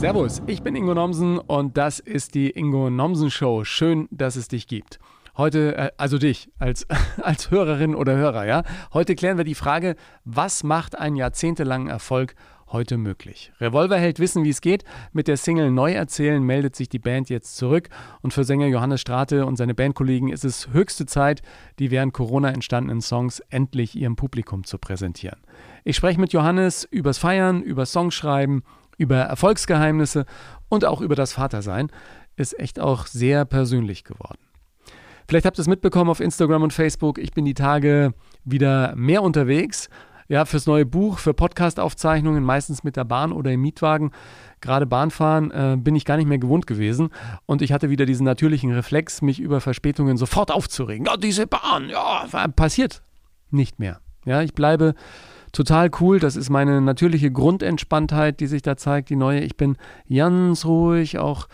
Servus, ich bin Ingo Nomsen und das ist die Ingo Nomsen Show. Schön, dass es dich gibt. Heute, äh, also dich als, als Hörerin oder Hörer, ja. Heute klären wir die Frage, was macht einen jahrzehntelangen Erfolg heute möglich? Revolverheld wissen, wie es geht. Mit der Single Neu erzählen meldet sich die Band jetzt zurück und für Sänger Johannes Strate und seine Bandkollegen ist es höchste Zeit, die während Corona entstandenen Songs endlich ihrem Publikum zu präsentieren. Ich spreche mit Johannes übers Feiern, über Songschreiben, über Erfolgsgeheimnisse und auch über das Vatersein, ist echt auch sehr persönlich geworden. Vielleicht habt ihr es mitbekommen auf Instagram und Facebook. Ich bin die Tage wieder mehr unterwegs. Ja, fürs neue Buch, für Podcast-Aufzeichnungen, meistens mit der Bahn oder im Mietwagen. Gerade Bahnfahren äh, bin ich gar nicht mehr gewohnt gewesen. Und ich hatte wieder diesen natürlichen Reflex, mich über Verspätungen sofort aufzuregen. Ja, diese Bahn, ja, passiert nicht mehr. Ja, ich bleibe total cool. Das ist meine natürliche Grundentspanntheit, die sich da zeigt, die neue. Ich bin ganz ruhig, auch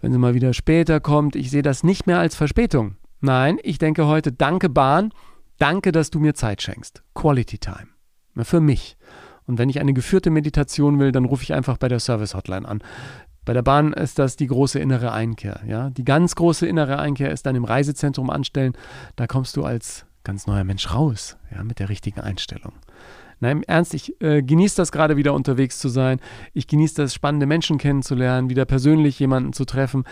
wenn sie mal wieder später kommt. Ich sehe das nicht mehr als Verspätung. Nein, ich denke heute, danke Bahn, danke, dass du mir Zeit schenkst. Quality Time. Für mich. Und wenn ich eine geführte Meditation will, dann rufe ich einfach bei der Service Hotline an. Bei der Bahn ist das die große innere Einkehr. Ja? Die ganz große innere Einkehr ist dann im Reisezentrum anstellen. Da kommst du als ganz neuer Mensch raus, ja, mit der richtigen Einstellung. Nein, im Ernst, ich äh, genieße das gerade wieder unterwegs zu sein. Ich genieße das, spannende Menschen kennenzulernen, wieder persönlich jemanden zu treffen.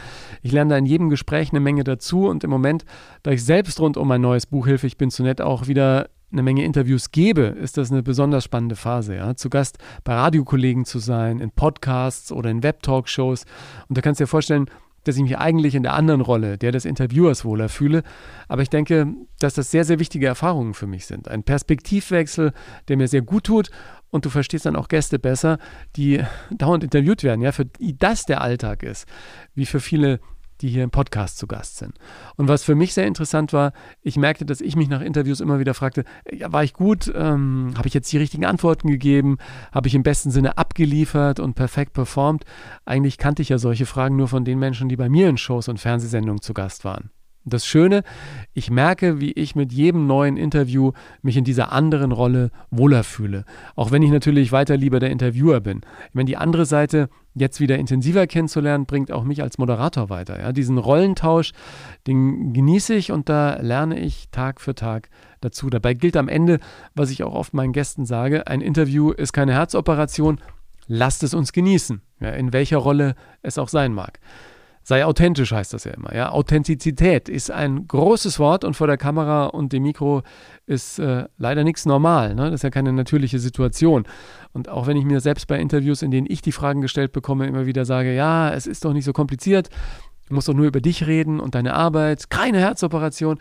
Ich lerne da in jedem Gespräch eine Menge dazu und im Moment, da ich selbst rund um mein neues Buch Hilfe, ich bin zu nett auch wieder eine Menge Interviews gebe, ist das eine besonders spannende Phase. Ja? Zu Gast bei Radiokollegen zu sein, in Podcasts oder in Web-Talkshows. Und da kannst du dir vorstellen, dass ich mich eigentlich in der anderen Rolle, der des Interviewers wohler fühle. Aber ich denke, dass das sehr, sehr wichtige Erfahrungen für mich sind. Ein Perspektivwechsel, der mir sehr gut tut. Und du verstehst dann auch Gäste besser, die dauernd interviewt werden, ja, für die das der Alltag ist, wie für viele die hier im Podcast zu Gast sind. Und was für mich sehr interessant war, ich merkte, dass ich mich nach Interviews immer wieder fragte, ja, war ich gut? Ähm, Habe ich jetzt die richtigen Antworten gegeben? Habe ich im besten Sinne abgeliefert und perfekt performt? Eigentlich kannte ich ja solche Fragen nur von den Menschen, die bei mir in Shows und Fernsehsendungen zu Gast waren. Das Schöne, ich merke, wie ich mit jedem neuen Interview mich in dieser anderen Rolle wohler fühle. Auch wenn ich natürlich weiter lieber der Interviewer bin. Ich meine, die andere Seite jetzt wieder intensiver kennenzulernen, bringt auch mich als Moderator weiter. Ja? Diesen Rollentausch, den genieße ich und da lerne ich Tag für Tag dazu. Dabei gilt am Ende, was ich auch oft meinen Gästen sage, ein Interview ist keine Herzoperation, lasst es uns genießen, ja, in welcher Rolle es auch sein mag. Sei authentisch, heißt das ja immer. Ja? Authentizität ist ein großes Wort und vor der Kamera und dem Mikro ist äh, leider nichts normal. Ne? Das ist ja keine natürliche Situation. Und auch wenn ich mir selbst bei Interviews, in denen ich die Fragen gestellt bekomme, immer wieder sage, ja, es ist doch nicht so kompliziert, du musst doch nur über dich reden und deine Arbeit, keine Herzoperation,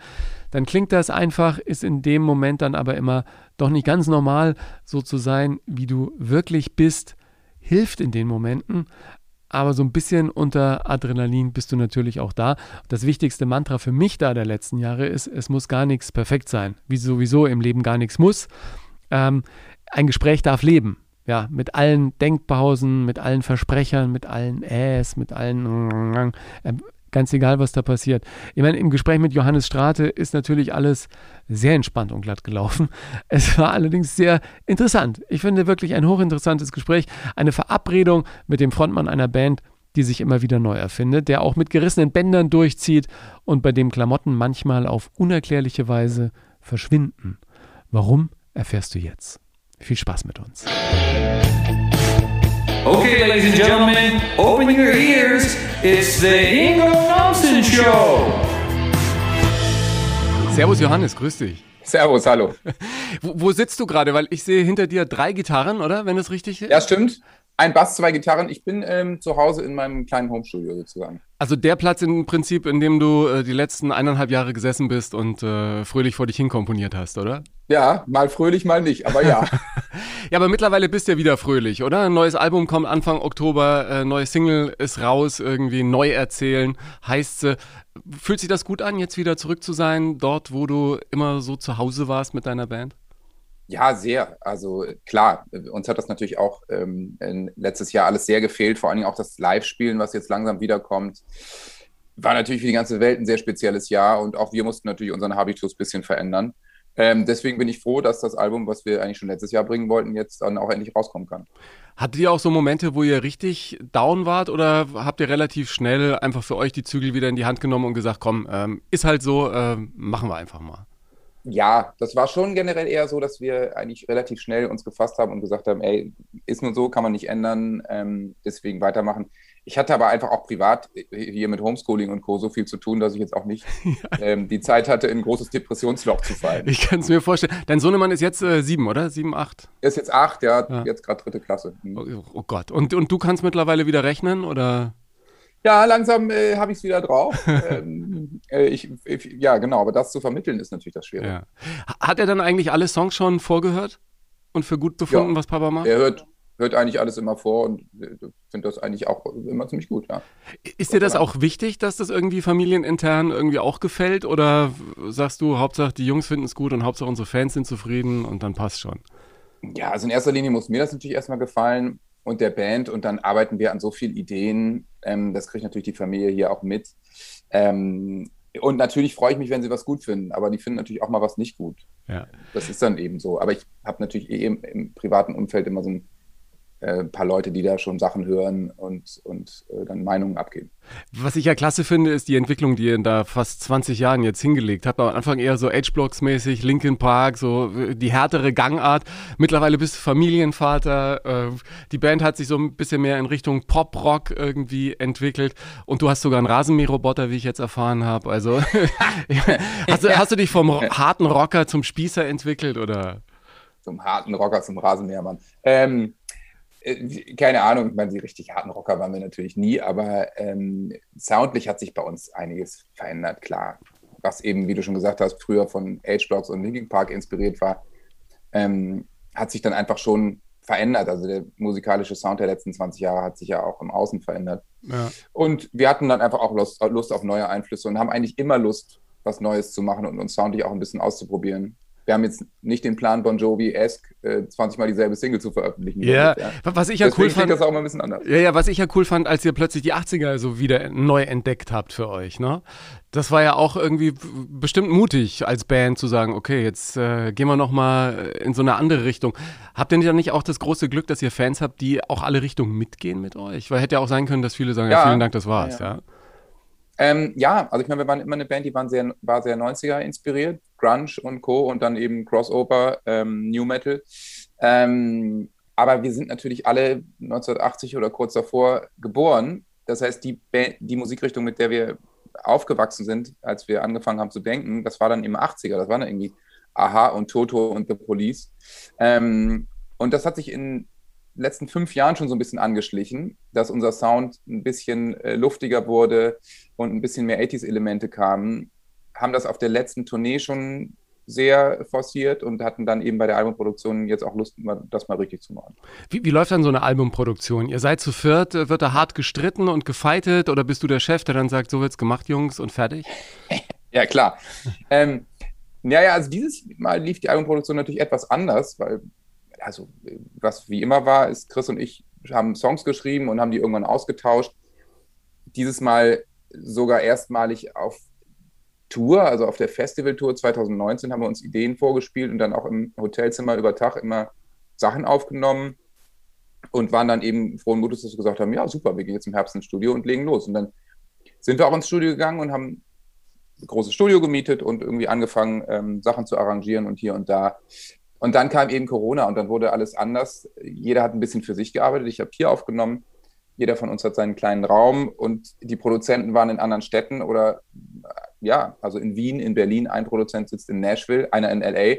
dann klingt das einfach, ist in dem Moment dann aber immer doch nicht ganz normal, so zu sein, wie du wirklich bist hilft in den Momenten, aber so ein bisschen unter Adrenalin bist du natürlich auch da. Das wichtigste Mantra für mich da der letzten Jahre ist, es muss gar nichts perfekt sein, wie sowieso im Leben gar nichts muss. Ähm, ein Gespräch darf leben. Ja, mit allen Denkpausen, mit allen Versprechern, mit allen Äs, mit allen äh, ganz egal, was da passiert. Ich meine, im Gespräch mit Johannes Strate ist natürlich alles sehr entspannt und glatt gelaufen. Es war allerdings sehr interessant. Ich finde wirklich ein hochinteressantes Gespräch, eine Verabredung mit dem Frontmann einer Band, die sich immer wieder neu erfindet, der auch mit gerissenen Bändern durchzieht und bei dem Klamotten manchmal auf unerklärliche Weise verschwinden. Warum, erfährst du jetzt. Viel Spaß mit uns. Okay, ladies and gentlemen, open your ears. It's the Ingo Nomsen Show. Servus Johannes, grüß dich. Servus, hallo. Wo, wo sitzt du gerade? Weil ich sehe hinter dir drei Gitarren, oder? Wenn es richtig ist. Ja, stimmt. Ein Bass, zwei Gitarren. Ich bin ähm, zu Hause in meinem kleinen Homestudio sozusagen. Also der Platz im Prinzip, in dem du äh, die letzten eineinhalb Jahre gesessen bist und äh, fröhlich vor dich hin komponiert hast, oder? Ja, mal fröhlich, mal nicht, aber ja. ja, aber mittlerweile bist du ja wieder fröhlich, oder? Ein neues Album kommt Anfang Oktober, äh, neue Single ist raus, irgendwie neu erzählen, heißt äh, Fühlt sich das gut an, jetzt wieder zurück zu sein, dort, wo du immer so zu Hause warst mit deiner Band? Ja, sehr. Also klar, uns hat das natürlich auch ähm, letztes Jahr alles sehr gefehlt, vor allen Dingen auch das Live-Spielen, was jetzt langsam wiederkommt. War natürlich für die ganze Welt ein sehr spezielles Jahr und auch wir mussten natürlich unseren Habitus ein bisschen verändern. Ähm, deswegen bin ich froh, dass das Album, was wir eigentlich schon letztes Jahr bringen wollten, jetzt dann auch endlich rauskommen kann. Hattet ihr auch so Momente, wo ihr richtig down wart oder habt ihr relativ schnell einfach für euch die Zügel wieder in die Hand genommen und gesagt, komm, ähm, ist halt so, äh, machen wir einfach mal? Ja, das war schon generell eher so, dass wir eigentlich relativ schnell uns gefasst haben und gesagt haben, ey, ist nur so, kann man nicht ändern, ähm, deswegen weitermachen. Ich hatte aber einfach auch privat hier mit Homeschooling und Co. so viel zu tun, dass ich jetzt auch nicht ja. ähm, die Zeit hatte, in ein großes Depressionsloch zu fallen. Ich kann es mir vorstellen. Dein Sohnemann ist jetzt äh, sieben, oder? Sieben, acht? Er ist jetzt acht, ja, ja. jetzt gerade dritte Klasse. Mhm. Oh, oh, Gott. Und, und du kannst mittlerweile wieder rechnen, oder? Ja, langsam äh, habe ich es wieder drauf. ähm, äh, ich, ich, ja, genau, aber das zu vermitteln ist natürlich das Schwierige. Ja. Hat er dann eigentlich alle Songs schon vorgehört und für gut befunden, ja. was Papa macht? Er hört, hört eigentlich alles immer vor und finde das eigentlich auch immer ziemlich gut. Ja. Ist dir das auch wichtig, dass das irgendwie familienintern irgendwie auch gefällt? Oder sagst du, Hauptsache die Jungs finden es gut und Hauptsache unsere Fans sind zufrieden und dann passt schon? Ja, also in erster Linie muss mir das natürlich erstmal gefallen und der Band und dann arbeiten wir an so vielen Ideen. Ähm, das kriegt natürlich die Familie hier auch mit. Ähm, und natürlich freue ich mich, wenn sie was gut finden, aber die finden natürlich auch mal was nicht gut. Ja. Das ist dann eben so. Aber ich habe natürlich eh im, im privaten Umfeld immer so ein ein paar Leute, die da schon Sachen hören und, und äh, dann Meinungen abgeben. Was ich ja klasse finde, ist die Entwicklung, die ihr in da fast 20 Jahren jetzt hingelegt habt. Am Anfang eher so H-Blocks-mäßig, Linkin Park, so äh, die härtere Gangart. Mittlerweile bist du Familienvater. Äh, die Band hat sich so ein bisschen mehr in Richtung Pop-Rock irgendwie entwickelt. Und du hast sogar einen Rasenmäherroboter, wie ich jetzt erfahren habe. Also hast, du, hast du dich vom harten Rocker zum Spießer entwickelt oder? Zum harten Rocker, zum Rasenmähermann. Ähm, äh, keine Ahnung, ich meine, die richtig harten Rocker waren wir natürlich nie, aber ähm, soundlich hat sich bei uns einiges verändert, klar. Was eben, wie du schon gesagt hast, früher von H-Blocks und Linkin Park inspiriert war, ähm, hat sich dann einfach schon verändert. Also der musikalische Sound der letzten 20 Jahre hat sich ja auch im Außen verändert. Ja. Und wir hatten dann einfach auch Lust, Lust auf neue Einflüsse und haben eigentlich immer Lust, was Neues zu machen und uns soundlich auch ein bisschen auszuprobieren wir haben jetzt nicht den Plan, Bon Jovi-esque äh, 20 Mal dieselbe Single zu veröffentlichen. Ja, ja. was ich ja Deswegen cool fand. das auch mal ein bisschen anders. Ja, ja, was ich ja cool fand, als ihr plötzlich die 80er so wieder neu entdeckt habt für euch, ne? Das war ja auch irgendwie bestimmt mutig als Band zu sagen, okay, jetzt äh, gehen wir nochmal in so eine andere Richtung. Habt ihr dann nicht auch das große Glück, dass ihr Fans habt, die auch alle Richtungen mitgehen mit euch? Weil hätte ja auch sein können, dass viele sagen, ja, ja vielen Dank, das war's, ja. ja. Ähm, ja, also ich meine, wir waren immer eine Band, die waren sehr, war sehr 90er inspiriert, Grunge und Co. und dann eben Crossover, ähm, New Metal. Ähm, aber wir sind natürlich alle 1980 oder kurz davor geboren. Das heißt, die, Band, die Musikrichtung, mit der wir aufgewachsen sind, als wir angefangen haben zu denken, das war dann im 80er, das waren dann irgendwie Aha und Toto und The Police. Ähm, und das hat sich in letzten fünf Jahren schon so ein bisschen angeschlichen, dass unser Sound ein bisschen äh, luftiger wurde und ein bisschen mehr 80s-Elemente kamen, haben das auf der letzten Tournee schon sehr forciert und hatten dann eben bei der Albumproduktion jetzt auch Lust, das mal richtig zu machen. Wie, wie läuft dann so eine Albumproduktion? Ihr seid zu viert, äh, wird da hart gestritten und gefeitet oder bist du der Chef, der dann sagt, so wird's gemacht, Jungs, und fertig? ja, klar. ähm, naja, also dieses Mal lief die Albumproduktion natürlich etwas anders, weil also was wie immer war, ist Chris und ich haben Songs geschrieben und haben die irgendwann ausgetauscht. Dieses Mal sogar erstmalig auf Tour, also auf der Festivaltour 2019 haben wir uns Ideen vorgespielt und dann auch im Hotelzimmer über Tag immer Sachen aufgenommen und waren dann eben frohen Mutes, dass wir gesagt haben, ja super, wir gehen jetzt im Herbst ins Studio und legen los. Und dann sind wir auch ins Studio gegangen und haben ein großes Studio gemietet und irgendwie angefangen, ähm, Sachen zu arrangieren und hier und da. Und dann kam eben Corona und dann wurde alles anders. Jeder hat ein bisschen für sich gearbeitet. Ich habe hier aufgenommen. Jeder von uns hat seinen kleinen Raum und die Produzenten waren in anderen Städten oder ja, also in Wien, in Berlin. Ein Produzent sitzt in Nashville, einer in LA.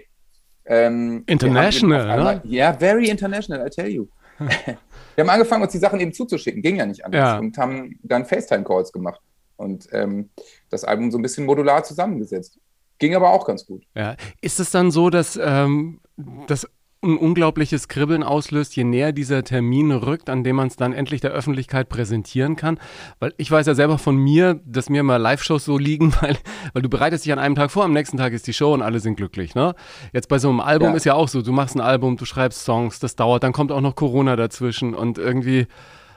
Ähm, international, einmal, ne? Ja, very international, I tell you. wir haben angefangen, uns die Sachen eben zuzuschicken, ging ja nicht anders. Ja. Und haben dann FaceTime-Calls gemacht und ähm, das Album so ein bisschen modular zusammengesetzt. Ging aber auch ganz gut. Ja. Ist es dann so, dass ähm, das ein unglaubliches Kribbeln auslöst, je näher dieser Termin rückt, an dem man es dann endlich der Öffentlichkeit präsentieren kann. Weil ich weiß ja selber von mir, dass mir mal Live-Shows so liegen, weil, weil du bereitest dich an einem Tag vor, am nächsten Tag ist die Show und alle sind glücklich. Ne? Jetzt bei so einem Album ja. ist ja auch so, du machst ein Album, du schreibst Songs, das dauert, dann kommt auch noch Corona dazwischen und irgendwie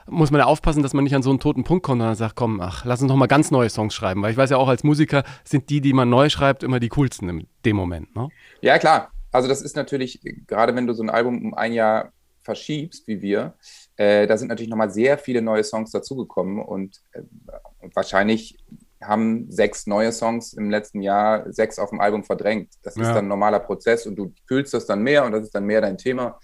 muss man ja aufpassen, dass man nicht an so einen toten Punkt kommt und dann sagt, komm, ach, lass uns noch mal ganz neue Songs schreiben. Weil ich weiß ja auch, als Musiker sind die, die man neu schreibt, immer die coolsten in dem Moment. Ne? Ja, klar. Also das ist natürlich, gerade wenn du so ein Album um ein Jahr verschiebst, wie wir, äh, da sind natürlich nochmal sehr viele neue Songs dazugekommen und äh, wahrscheinlich haben sechs neue Songs im letzten Jahr sechs auf dem Album verdrängt. Das ja. ist dann ein normaler Prozess und du fühlst das dann mehr und das ist dann mehr dein Thema.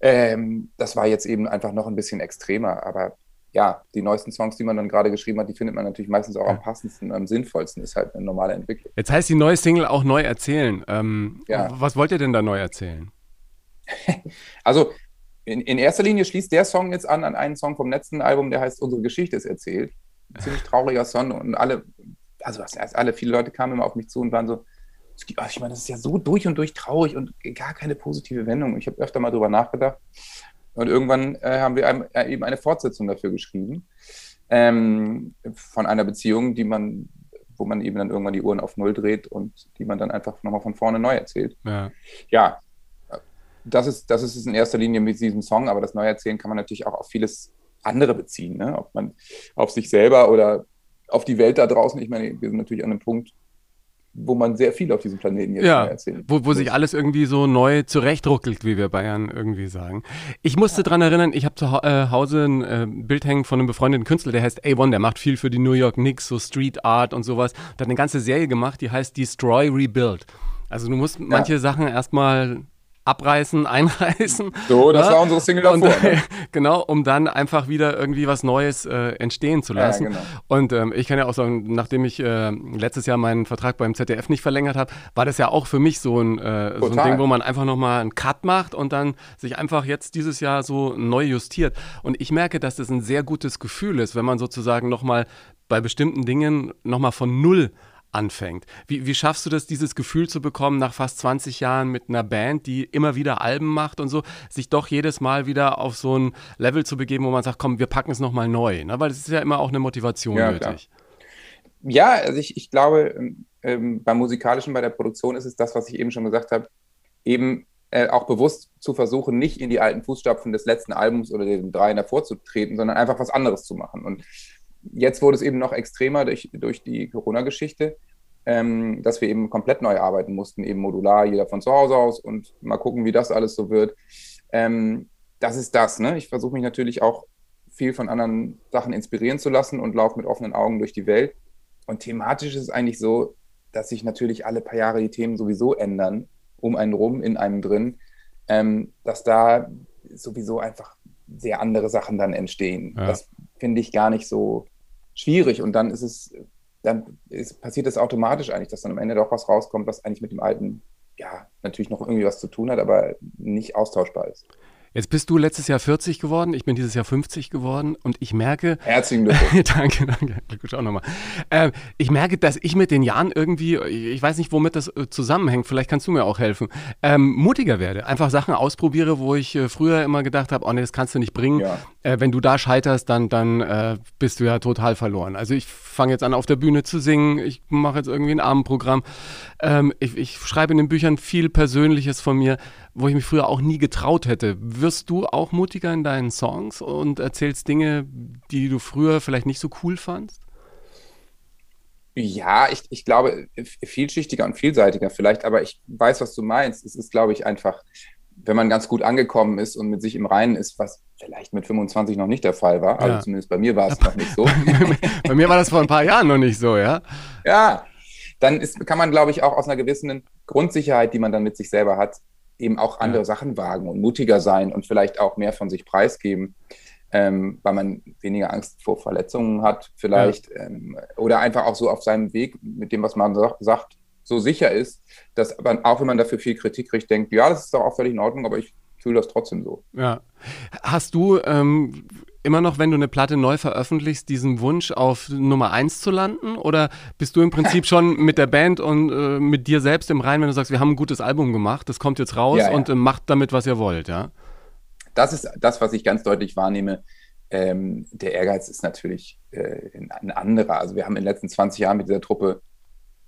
Ähm, das war jetzt eben einfach noch ein bisschen extremer, aber ja, die neuesten Songs, die man dann gerade geschrieben hat, die findet man natürlich meistens auch am passendsten, am sinnvollsten. Ist halt eine normale Entwicklung. Jetzt heißt die neue Single auch neu erzählen. Ähm, ja. Was wollt ihr denn da neu erzählen? also in, in, erster Linie schließt der Song jetzt an an einen Song vom letzten Album, der heißt Unsere Geschichte ist erzählt ziemlich trauriger Song und alle, also was heißt alle, viele Leute kamen immer auf mich zu und waren so, ich meine, das ist ja so durch und durch traurig und gar keine positive Wendung. Ich habe öfter mal drüber nachgedacht. Und irgendwann äh, haben wir einem, äh, eben eine Fortsetzung dafür geschrieben. Ähm, von einer Beziehung, die man, wo man eben dann irgendwann die Uhren auf Null dreht und die man dann einfach nochmal von vorne neu erzählt. Ja. ja, das ist, das ist es in erster Linie mit diesem Song, aber das Neuerzählen kann man natürlich auch auf vieles andere beziehen, ne? ob man auf sich selber oder auf die Welt da draußen. Ich meine, wir sind natürlich an einem Punkt, wo man sehr viel auf diesem Planeten jetzt ja, erzählt. Wo, wo sich alles irgendwie so neu zurechtruckelt, wie wir Bayern irgendwie sagen. Ich musste ja. dran erinnern, ich habe zu äh, Hause ein äh, Bild hängen von einem befreundeten Künstler, der heißt A1, der macht viel für die New York Knicks, so Street Art und sowas. Der hat eine ganze Serie gemacht, die heißt Destroy Rebuild. Also du musst manche Sachen erstmal abreißen, einreißen. So, das ja? war unsere Single davor. Und, ne? genau, um dann einfach wieder irgendwie was Neues äh, entstehen zu lassen. Ja, genau. Und ähm, ich kann ja auch sagen, nachdem ich äh, letztes Jahr meinen Vertrag beim ZDF nicht verlängert habe, war das ja auch für mich so ein, äh, so ein Ding, wo man einfach nochmal einen Cut macht und dann sich einfach jetzt dieses Jahr so neu justiert. Und ich merke, dass das ein sehr gutes Gefühl ist, wenn man sozusagen nochmal bei bestimmten Dingen nochmal von Null anfängt. Wie, wie schaffst du das, dieses Gefühl zu bekommen, nach fast 20 Jahren mit einer Band, die immer wieder Alben macht und so, sich doch jedes Mal wieder auf so ein Level zu begeben, wo man sagt, komm, wir packen es nochmal neu. Ne? Weil es ist ja immer auch eine Motivation ja, nötig. Klar. Ja, also ich, ich glaube, ähm, ähm, beim Musikalischen, bei der Produktion ist es das, was ich eben schon gesagt habe, eben äh, auch bewusst zu versuchen, nicht in die alten Fußstapfen des letzten Albums oder den dreien davor zu treten, sondern einfach was anderes zu machen. Und jetzt wurde es eben noch extremer durch, durch die Corona-Geschichte, ähm, dass wir eben komplett neu arbeiten mussten, eben modular, jeder von zu Hause aus und mal gucken, wie das alles so wird. Ähm, das ist das. Ne? Ich versuche mich natürlich auch viel von anderen Sachen inspirieren zu lassen und laufe mit offenen Augen durch die Welt. Und thematisch ist es eigentlich so, dass sich natürlich alle paar Jahre die Themen sowieso ändern, um einen rum, in einem drin, ähm, dass da sowieso einfach sehr andere Sachen dann entstehen. Ja. Das finde ich gar nicht so schwierig. Und dann ist es, dann ist, passiert es automatisch eigentlich, dass dann am Ende doch was rauskommt, was eigentlich mit dem alten, ja, natürlich noch irgendwie was zu tun hat, aber nicht austauschbar ist. Jetzt bist du letztes Jahr 40 geworden, ich bin dieses Jahr 50 geworden und ich merke. Herzlichen Glückwunsch. danke, danke. Glückwunsch auch nochmal. Äh, ich merke, dass ich mit den Jahren irgendwie, ich weiß nicht, womit das äh, zusammenhängt, vielleicht kannst du mir auch helfen, ähm, mutiger werde. Einfach Sachen ausprobiere, wo ich äh, früher immer gedacht habe, oh nee, das kannst du nicht bringen. Ja. Äh, wenn du da scheiterst, dann, dann äh, bist du ja total verloren. Also ich fange jetzt an, auf der Bühne zu singen, ich mache jetzt irgendwie ein Abendprogramm. Ähm, ich, ich schreibe in den Büchern viel Persönliches von mir wo ich mich früher auch nie getraut hätte. Wirst du auch mutiger in deinen Songs und erzählst Dinge, die du früher vielleicht nicht so cool fandst? Ja, ich, ich glaube, vielschichtiger und vielseitiger vielleicht, aber ich weiß, was du meinst. Es ist, glaube ich, einfach, wenn man ganz gut angekommen ist und mit sich im Reinen ist, was vielleicht mit 25 noch nicht der Fall war, also zumindest bei mir war es noch nicht so. bei mir war das vor ein paar Jahren noch nicht so, ja? Ja, dann ist, kann man, glaube ich, auch aus einer gewissen Grundsicherheit, die man dann mit sich selber hat, eben auch andere ja. Sachen wagen und mutiger sein und vielleicht auch mehr von sich preisgeben, ähm, weil man weniger Angst vor Verletzungen hat, vielleicht, ja. ähm, oder einfach auch so auf seinem Weg mit dem, was man sagt, so sicher ist, dass man, auch wenn man dafür viel Kritik kriegt, denkt, ja, das ist doch auch völlig in Ordnung, aber ich fühle das trotzdem so. Ja. Hast du ähm, immer noch, wenn du eine Platte neu veröffentlichst, diesen Wunsch auf Nummer 1 zu landen? Oder bist du im Prinzip schon mit der Band und äh, mit dir selbst im Reinen, wenn du sagst, wir haben ein gutes Album gemacht, das kommt jetzt raus ja, ja. und äh, macht damit, was ihr wollt, ja? Das ist das, was ich ganz deutlich wahrnehme. Ähm, der Ehrgeiz ist natürlich äh, ein anderer. Also wir haben in den letzten 20 Jahren mit dieser Truppe,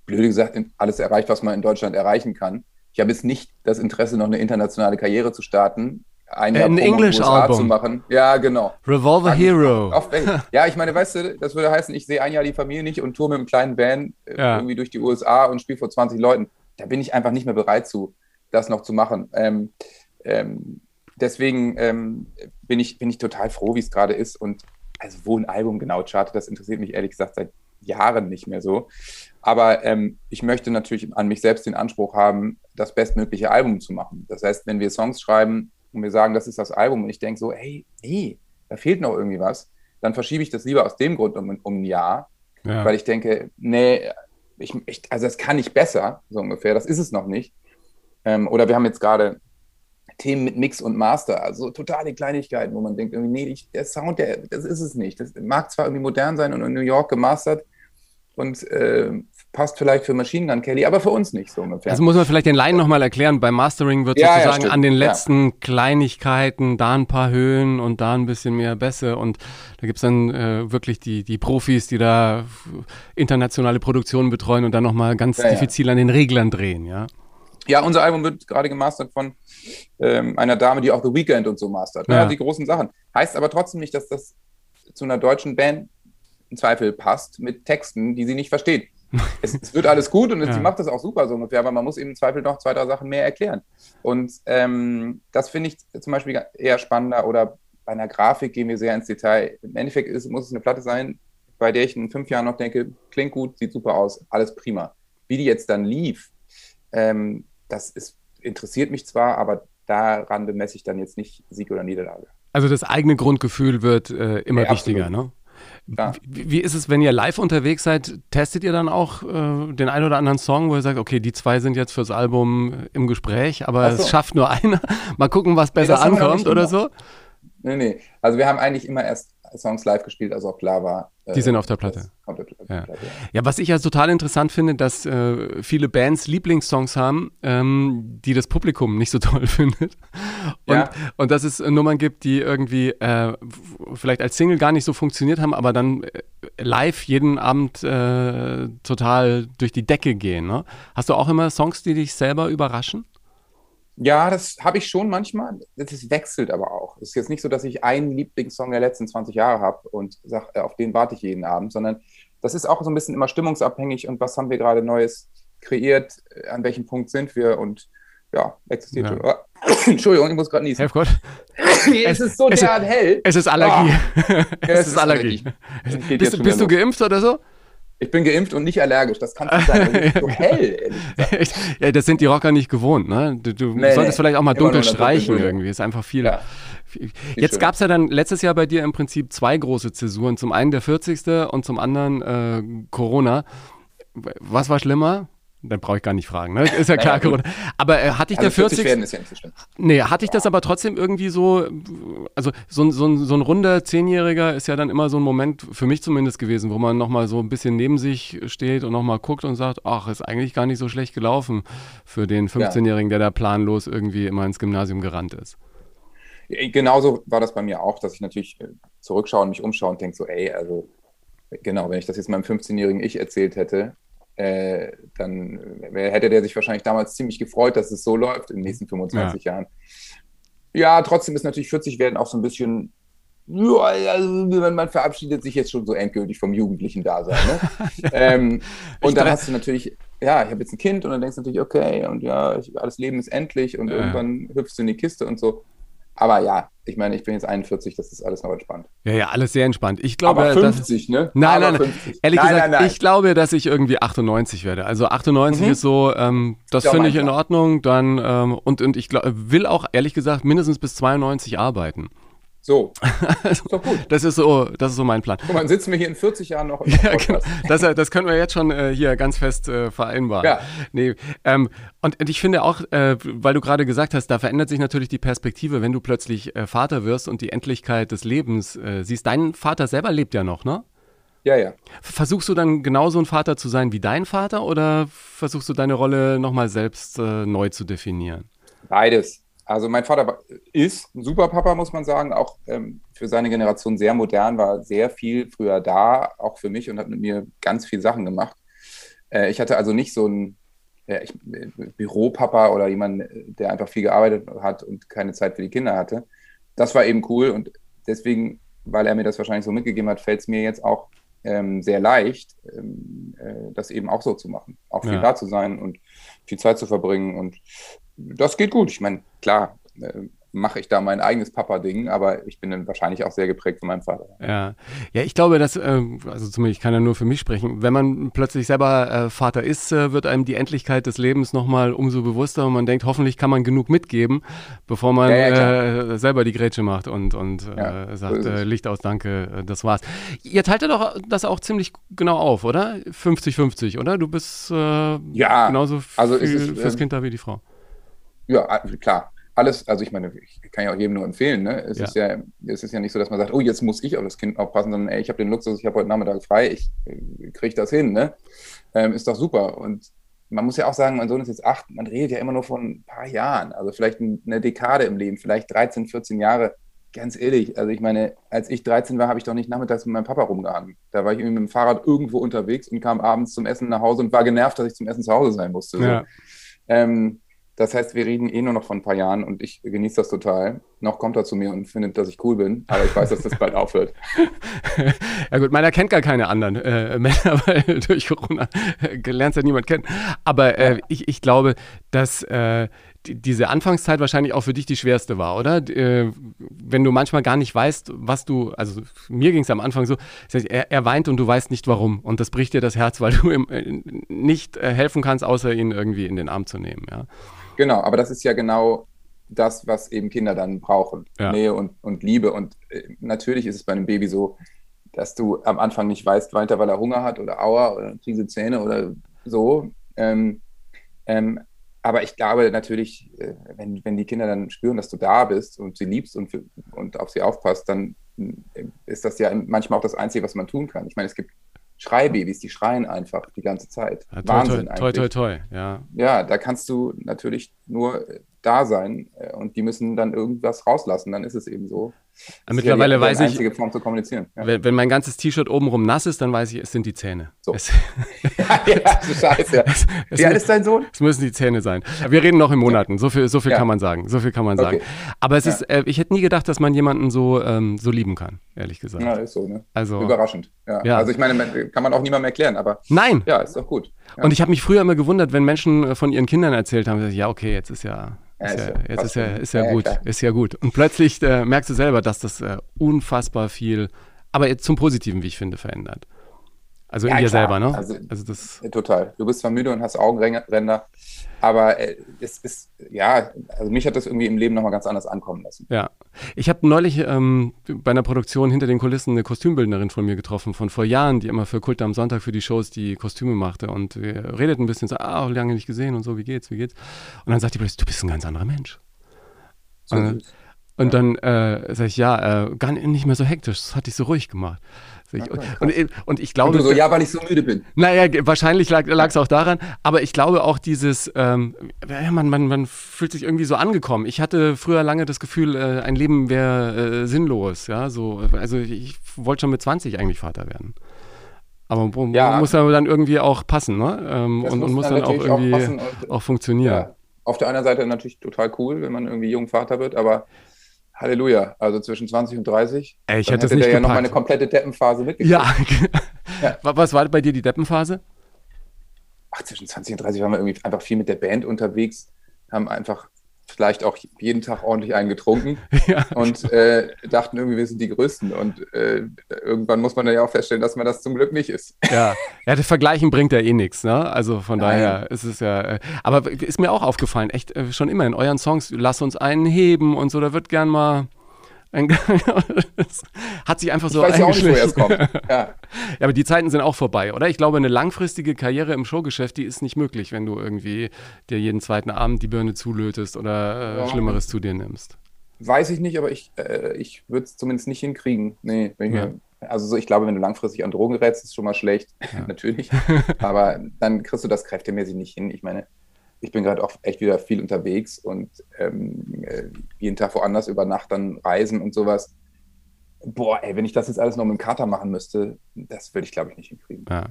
blöd gesagt, alles erreicht, was man in Deutschland erreichen kann. Ich habe jetzt nicht das Interesse, noch eine internationale Karriere zu starten, ein Jahr ein den English-Album. zu machen. Ja, genau. Revolver mich Hero. Auf, ja, ich meine, weißt du, das würde heißen, ich sehe ein Jahr die Familie nicht und tour mit einem kleinen Van äh, Ja. irgendwie durch die USA und spiele vor 20 Leuten. Da bin ich einfach nicht mehr bereit zu, das noch zu machen. Ähm, ähm, deswegen ähm, bin, ich, bin ich total froh, wie es gerade ist. Und also wo ein Album genau chartet, das interessiert mich ehrlich gesagt seit Jahren nicht mehr so. Aber ähm, ich möchte natürlich an mich selbst den Anspruch haben, das bestmögliche Album zu machen. Das heißt, wenn wir Songs schreiben und wir sagen, das ist das Album und ich denke so, hey, nee, da fehlt noch irgendwie was, dann verschiebe ich das lieber aus dem Grund um, um ein Jahr, Ja. weil ich denke, nee, ich, ich, also das kann nicht besser, so ungefähr, das ist es noch nicht. Ähm, oder wir haben jetzt gerade Themen mit Mix und Master, also totale Kleinigkeiten, wo man denkt, irgendwie, nee, ich, der Sound, der, das ist es nicht. Das mag zwar irgendwie modern sein und in New York gemastert und äh, passt vielleicht für Machine Gun Kelly, aber für uns nicht so ungefähr. Also muss man vielleicht den Laien nochmal erklären, beim Mastering wird Ja, ja, sozusagen stimmt. an den Ja. letzten Kleinigkeiten, da ein paar Höhen und da ein bisschen mehr Bässe und da gibt es dann äh, wirklich die, die Profis, die da internationale Produktionen betreuen und dann nochmal ganz Ja, ja. diffizil an den Reglern drehen, ja. Ja, unser Album wird gerade gemastert von ähm, einer Dame, die auch The Weeknd und so mastert. Ne? Ja. Die großen Sachen. Heißt aber trotzdem nicht, dass das zu einer deutschen Band im Zweifel passt mit Texten, die sie nicht versteht. Es, es wird alles gut und Ja. sie macht das auch super so ungefähr, aber man muss eben im Zweifel noch zwei, drei Sachen mehr erklären. Und ähm, das finde ich zum Beispiel eher spannender oder bei einer Grafik gehen wir sehr ins Detail. Im Endeffekt ist, muss es eine Platte sein, bei der ich in fünf Jahren noch denke, klingt gut, sieht super aus, alles prima. Wie die jetzt dann lief, ähm, das ist, interessiert mich zwar, aber daran bemesse ich dann jetzt nicht Sieg oder Niederlage. Also das eigene Grundgefühl wird äh, immer Ja, wichtiger, absolut. ne? Ja. Wie, wie ist es, wenn ihr live unterwegs seid? Testet ihr dann auch äh, den einen oder anderen Song, wo ihr sagt, okay, die zwei sind jetzt fürs Album im Gespräch, aber so. es schafft nur einer. Mal gucken, was besser noch ankommt oder so? Nee, nee. Also wir haben eigentlich immer erst Songs live gespielt, als auch klar war. äh, Die sind auf der Platte. auf der Ja. Platte. Ja. Ja, was ich ja total interessant finde, dass äh, viele Bands Lieblingssongs haben, ähm, die das Publikum nicht so toll findet. Und, Ja. und dass es äh, Nummern gibt, die irgendwie äh, vielleicht als Single gar nicht so funktioniert haben, aber dann äh, live jeden Abend äh, total durch die Decke gehen. Ne? Hast du auch immer Songs, die dich selber überraschen? Ja, das habe ich schon manchmal. Das wechselt aber auch. Es ist jetzt nicht so, dass ich einen Lieblingssong der letzten 20 Jahre habe und sage, äh, auf den warte ich jeden Abend, sondern das ist auch so ein bisschen immer stimmungsabhängig und was haben wir gerade Neues kreiert, äh, an welchem Punkt sind wir und ja, existiert Ja. schon. Ah, Entschuldigung, ich muss gerade niesen. Helf Gott. es ist so derart hell. Es ist Allergie. es, es ist ist Allergie. Allergie. Bist, bist du geimpft oder so? Ich bin geimpft und nicht allergisch. Das kann nicht sein. ist so hell. ja, das sind die Rocker nicht gewohnt, ne? Du, du Nee, solltest nee. vielleicht auch mal dunkel streichen irgendwie. Ist einfach viel. Ja. viel- Jetzt gab es ja dann letztes Jahr bei dir im Prinzip zwei große Zäsuren. Zum einen der 40. und zum anderen äh, Corona. Was war schlimmer? Dann brauche ich gar nicht fragen, ne? Ist ja klar, Naja. Corona. Aber äh, hatte ich Also der 40 40. werden ist ja nicht so schlimm. Nee, hatte ich das aber trotzdem irgendwie so, also so, ein- so, so ein runder Zehnjähriger ist ja dann immer so ein Moment, für mich zumindest gewesen, wo man nochmal so ein bisschen neben sich steht und nochmal guckt und sagt, ach, ist eigentlich gar nicht so schlecht gelaufen für den 15-Jährigen, der da planlos irgendwie immer ins Gymnasium gerannt ist. Genauso war das bei mir auch, dass ich natürlich äh, zurückschaue und mich umschaue und denke so, ey, also genau, wenn ich das jetzt meinem 15-jährigen Ich erzählt hätte, äh, dann hätte der sich wahrscheinlich damals ziemlich gefreut, dass es so läuft in den nächsten 25 Jahren. Ja, trotzdem ist natürlich 40 werden auch so ein bisschen, ja, also man, man verabschiedet sich jetzt schon so endgültig vom jugendlichen Dasein. Ne? ähm, und dann hast du natürlich, ja, ich habe jetzt ein Kind und dann denkst du natürlich, okay, und ja, ich, alles Leben ist endlich und Ja. irgendwann hüpfst du in die Kiste und so. Aber ja, ich meine, ich bin jetzt 41, das ist alles noch entspannt. Ja, ja, alles sehr entspannt. Ich glaube, Aber dass- 50, ne? Nein, nein, nein. 50. Ehrlich nein, gesagt, nein, nein. ich glaube, dass ich irgendwie 98 werde. Also 98 Mhm. ist so, ähm, das finde ich in. Ordnung. Dann ähm, und, und ich glaub, will auch ehrlich gesagt mindestens bis 92 arbeiten. So, ist. Das ist so, das ist so mein Plan. Guck mal, dann sitzen wir hier in 40 Jahren noch Ja, genau. Das, das können wir jetzt schon äh, hier ganz fest äh, vereinbaren. Ja. Nee, ähm, und, und ich finde auch, äh, weil du gerade gesagt hast, da verändert sich natürlich die Perspektive, wenn du plötzlich äh, Vater wirst und die Endlichkeit des Lebens äh, siehst. Dein Vater selber lebt ja noch, ne? Ja, ja. Versuchst du dann genauso ein Vater zu sein wie dein Vater oder versuchst du deine Rolle nochmal selbst äh, neu zu definieren? Beides. Also mein Vater ist ein super Papa, muss man sagen, auch ähm, für seine Generation sehr modern, war sehr viel früher da, auch für mich und hat mit mir ganz viel Sachen gemacht. Äh, ich hatte also nicht so ein ja, ich, Büropapa oder jemand, der einfach viel gearbeitet hat und keine Zeit für die Kinder hatte. Das war eben cool und deswegen, weil er mir das wahrscheinlich so mitgegeben hat, fällt es mir jetzt auch ähm, sehr leicht, ähm, äh, das eben auch so zu machen. Auch viel Ja. da zu sein und viel Zeit zu verbringen. Und das geht gut. Ich meine, klar, äh, mache ich da mein eigenes Papa-Ding, aber ich bin dann wahrscheinlich auch sehr geprägt von meinem Vater. Ja, ja, ich glaube, dass, ähm, also zumindest ich kann ja nur für mich sprechen, wenn man plötzlich selber äh, Vater ist, äh, wird einem die Endlichkeit des Lebens nochmal umso bewusster und man denkt, hoffentlich kann man genug mitgeben, bevor man Ja, ja, äh, selber die Grätsche macht und, und Ja, äh, so sagt, äh, es. Licht aus, danke, äh, das war's. Ihr teilt ja doch das auch ziemlich genau auf, oder? 50-50, oder? Du bist äh, Ja, genauso also viel ist, fürs ähm, Kind da wie die Frau. Ja, klar. Alles, also ich meine, ich kann ja auch jedem nur empfehlen, ne? Es Ja. ist ja, es ist ja nicht so, dass man sagt, oh, jetzt muss ich auf das Kind aufpassen, sondern ey, ich habe den Luxus, ich habe heute Nachmittag frei, ich äh, kriege das hin, ne? Ähm, ist doch super. Und man muss ja auch sagen, mein Sohn ist jetzt acht, man redet ja immer nur von ein paar Jahren, also vielleicht ein- eine Dekade im Leben, vielleicht 13, 14 Jahre. Ganz ehrlich, also ich meine, als ich 13 war, habe ich doch nicht nachmittags mit meinem Papa rumgehangen. Da war ich irgendwie mit dem Fahrrad irgendwo unterwegs und kam abends zum Essen nach Hause und war genervt, dass ich zum Essen zu Hause sein musste. So. Ja. Ähm, das heißt, wir reden eh nur noch von ein paar Jahren und ich genieße das total. Noch kommt er zu mir und findet, dass ich cool bin, aber ich weiß, dass das bald aufhört. Ja gut, meiner kennt gar keine anderen äh, Männer, weil durch Corona äh, gelernt ja niemand kennen. Aber äh, ich, ich glaube, dass äh, die, diese Anfangszeit wahrscheinlich auch für dich die schwerste war, oder? Äh, wenn du manchmal gar nicht weißt, was du, also mir ging es am Anfang so, er, er weint und du weißt nicht warum. Und das bricht dir das Herz, weil du ihm äh, nicht äh, helfen kannst, außer ihn irgendwie in den Arm zu nehmen. Ja, Genau, aber das ist ja genau das, was eben Kinder dann brauchen. Ja. Nähe und, und Liebe. Und äh, natürlich ist es bei einem Baby so, dass du am Anfang nicht weißt, weint er, weil er Hunger hat oder Aua oder kriege Zähne oder so. Ähm, ähm, aber ich glaube natürlich, äh, wenn, wenn die Kinder dann spüren, dass du da bist und sie liebst und, und auf sie aufpasst, dann äh, ist das ja manchmal auch das Einzige, was man tun kann. Ich meine, es gibt Schreibabys, die schreien einfach die ganze Zeit. Ja, toi, Wahnsinn toi, toi, eigentlich toi, toi, ja. ja, da kannst du natürlich nur da sein äh, und die müssen dann irgendwas rauslassen, dann ist es eben so. Das ist Mittlerweile ja die, weiß ich- einzige Form zu kommunizieren. Ja, Wenn, wenn mein ganzes T-Shirt obenrum nass ist, dann weiß ich, es sind die Zähne. So. Es, ja so scheiße. Ja. es, Wie alt ist dein Sohn? Es müssen die Zähne sein. Wir reden noch in Monaten. So viel, so viel Ja. kann man sagen. So viel kann man sagen. Okay. Aber es Ja. ist, äh, ich hätte nie gedacht, dass man jemanden so, ähm, so lieben kann, ehrlich gesagt. Ja, ist so, ne? Also, Überraschend. Ja. Ja. Also ich meine, kann man auch niemandem erklären, aber nein. ja, ist doch gut. Ja. Und ich habe mich früher immer gewundert, wenn Menschen äh, von ihren Kindern erzählt haben, ja, okay, jetzt ist ja, Ist ja, jetzt ist ja, ist ja Ja, ja, gut, klar. ist ja gut. Und plötzlich äh, merkst du selber, dass das äh, unfassbar viel, aber jetzt zum Positiven, wie ich finde, verändert. Also in Ja, dir klar. selber, ne? Also- also das, Total. Du bist zwar müde und hast Augenränder, aber äh, es ist, ja, also mich hat das irgendwie im Leben nochmal ganz anders ankommen lassen. Ja. Ich habe neulich ähm, bei einer Produktion hinter den Kulissen eine Kostümbildnerin von mir getroffen, von vor Jahren, die immer für Kult am Sonntag für die Shows die Kostüme machte. Und wir redeten ein bisschen so, ah, lange nicht gesehen und so, wie geht's, wie geht's? Und dann sagt die plötzlich, du bist ein ganz anderer Mensch. So süß. Und dann äh, sage ich, ja, äh, gar nicht, nicht mehr so hektisch, das hat dich so ruhig gemacht. Und, und, ich glaube, Und du so, ja, weil ich so müde bin. naja, wahrscheinlich lag es auch daran, aber ich glaube auch dieses, ähm, ja, man, man, man fühlt sich irgendwie so angekommen. Ich hatte früher lange das Gefühl, äh, ein Leben wäre äh, sinnlos, ja, so, also ich wollte schon mit 20 eigentlich Vater werden. Aber mu- Ja. muss ja dann irgendwie auch passen, ne? Ähm, und, und muss dann dann auch irgendwie auch, und, funktionieren. Ja, auf der einen Seite natürlich total cool, wenn man irgendwie jung Vater wird, aber Halleluja, also zwischen 20 und 30. Ey, ich dann hätte hätte der ja noch gepackt. mal eine komplette Deppenphase mitgekriegt. Ja. Ja. Wa- Was war bei dir die Deppenphase? Ach, zwischen 20 und 30 waren wir irgendwie einfach viel mit der Band unterwegs, haben einfach vielleicht auch jeden Tag ordentlich einen getrunken ja. und äh, dachten irgendwie, wir sind die Größten. Und äh, irgendwann muss man dann ja auch feststellen, dass man das zum Glück nicht ist. Ja, ja, das Vergleichen bringt ja eh nichts, ne? Also von Nein. daher ist es ja. Äh, aber ist mir auch aufgefallen, echt äh, schon immer in euren Songs, lass uns einen heben und so, da wird gern mal. Hat sich einfach Ich so weiß ja auch nicht, woher es kommt. Ja. Ja, aber die Zeiten sind auch vorbei, oder? Ich glaube, eine langfristige Karriere im Showgeschäft, die ist nicht möglich, wenn du irgendwie dir jeden zweiten Abend die Birne zulötest oder äh, Ja. Schlimmeres zu dir nimmst. Weiß ich nicht, aber ich, äh, ich würde es zumindest nicht hinkriegen. Nee, wenn ich Ja. mir, also so, ich glaube, wenn du langfristig an Drogen gerätst, ist schon mal schlecht, natürlich. aber dann kriegst du das kräftemäßig nicht hin. Ich meine, ich bin gerade auch echt wieder viel unterwegs und ähm, äh, jeden Tag woanders über Nacht dann reisen und sowas. boah, ey, wenn ich das jetzt alles noch mit dem Kater machen müsste, das würde ich, glaube ich, nicht hinkriegen. Ja.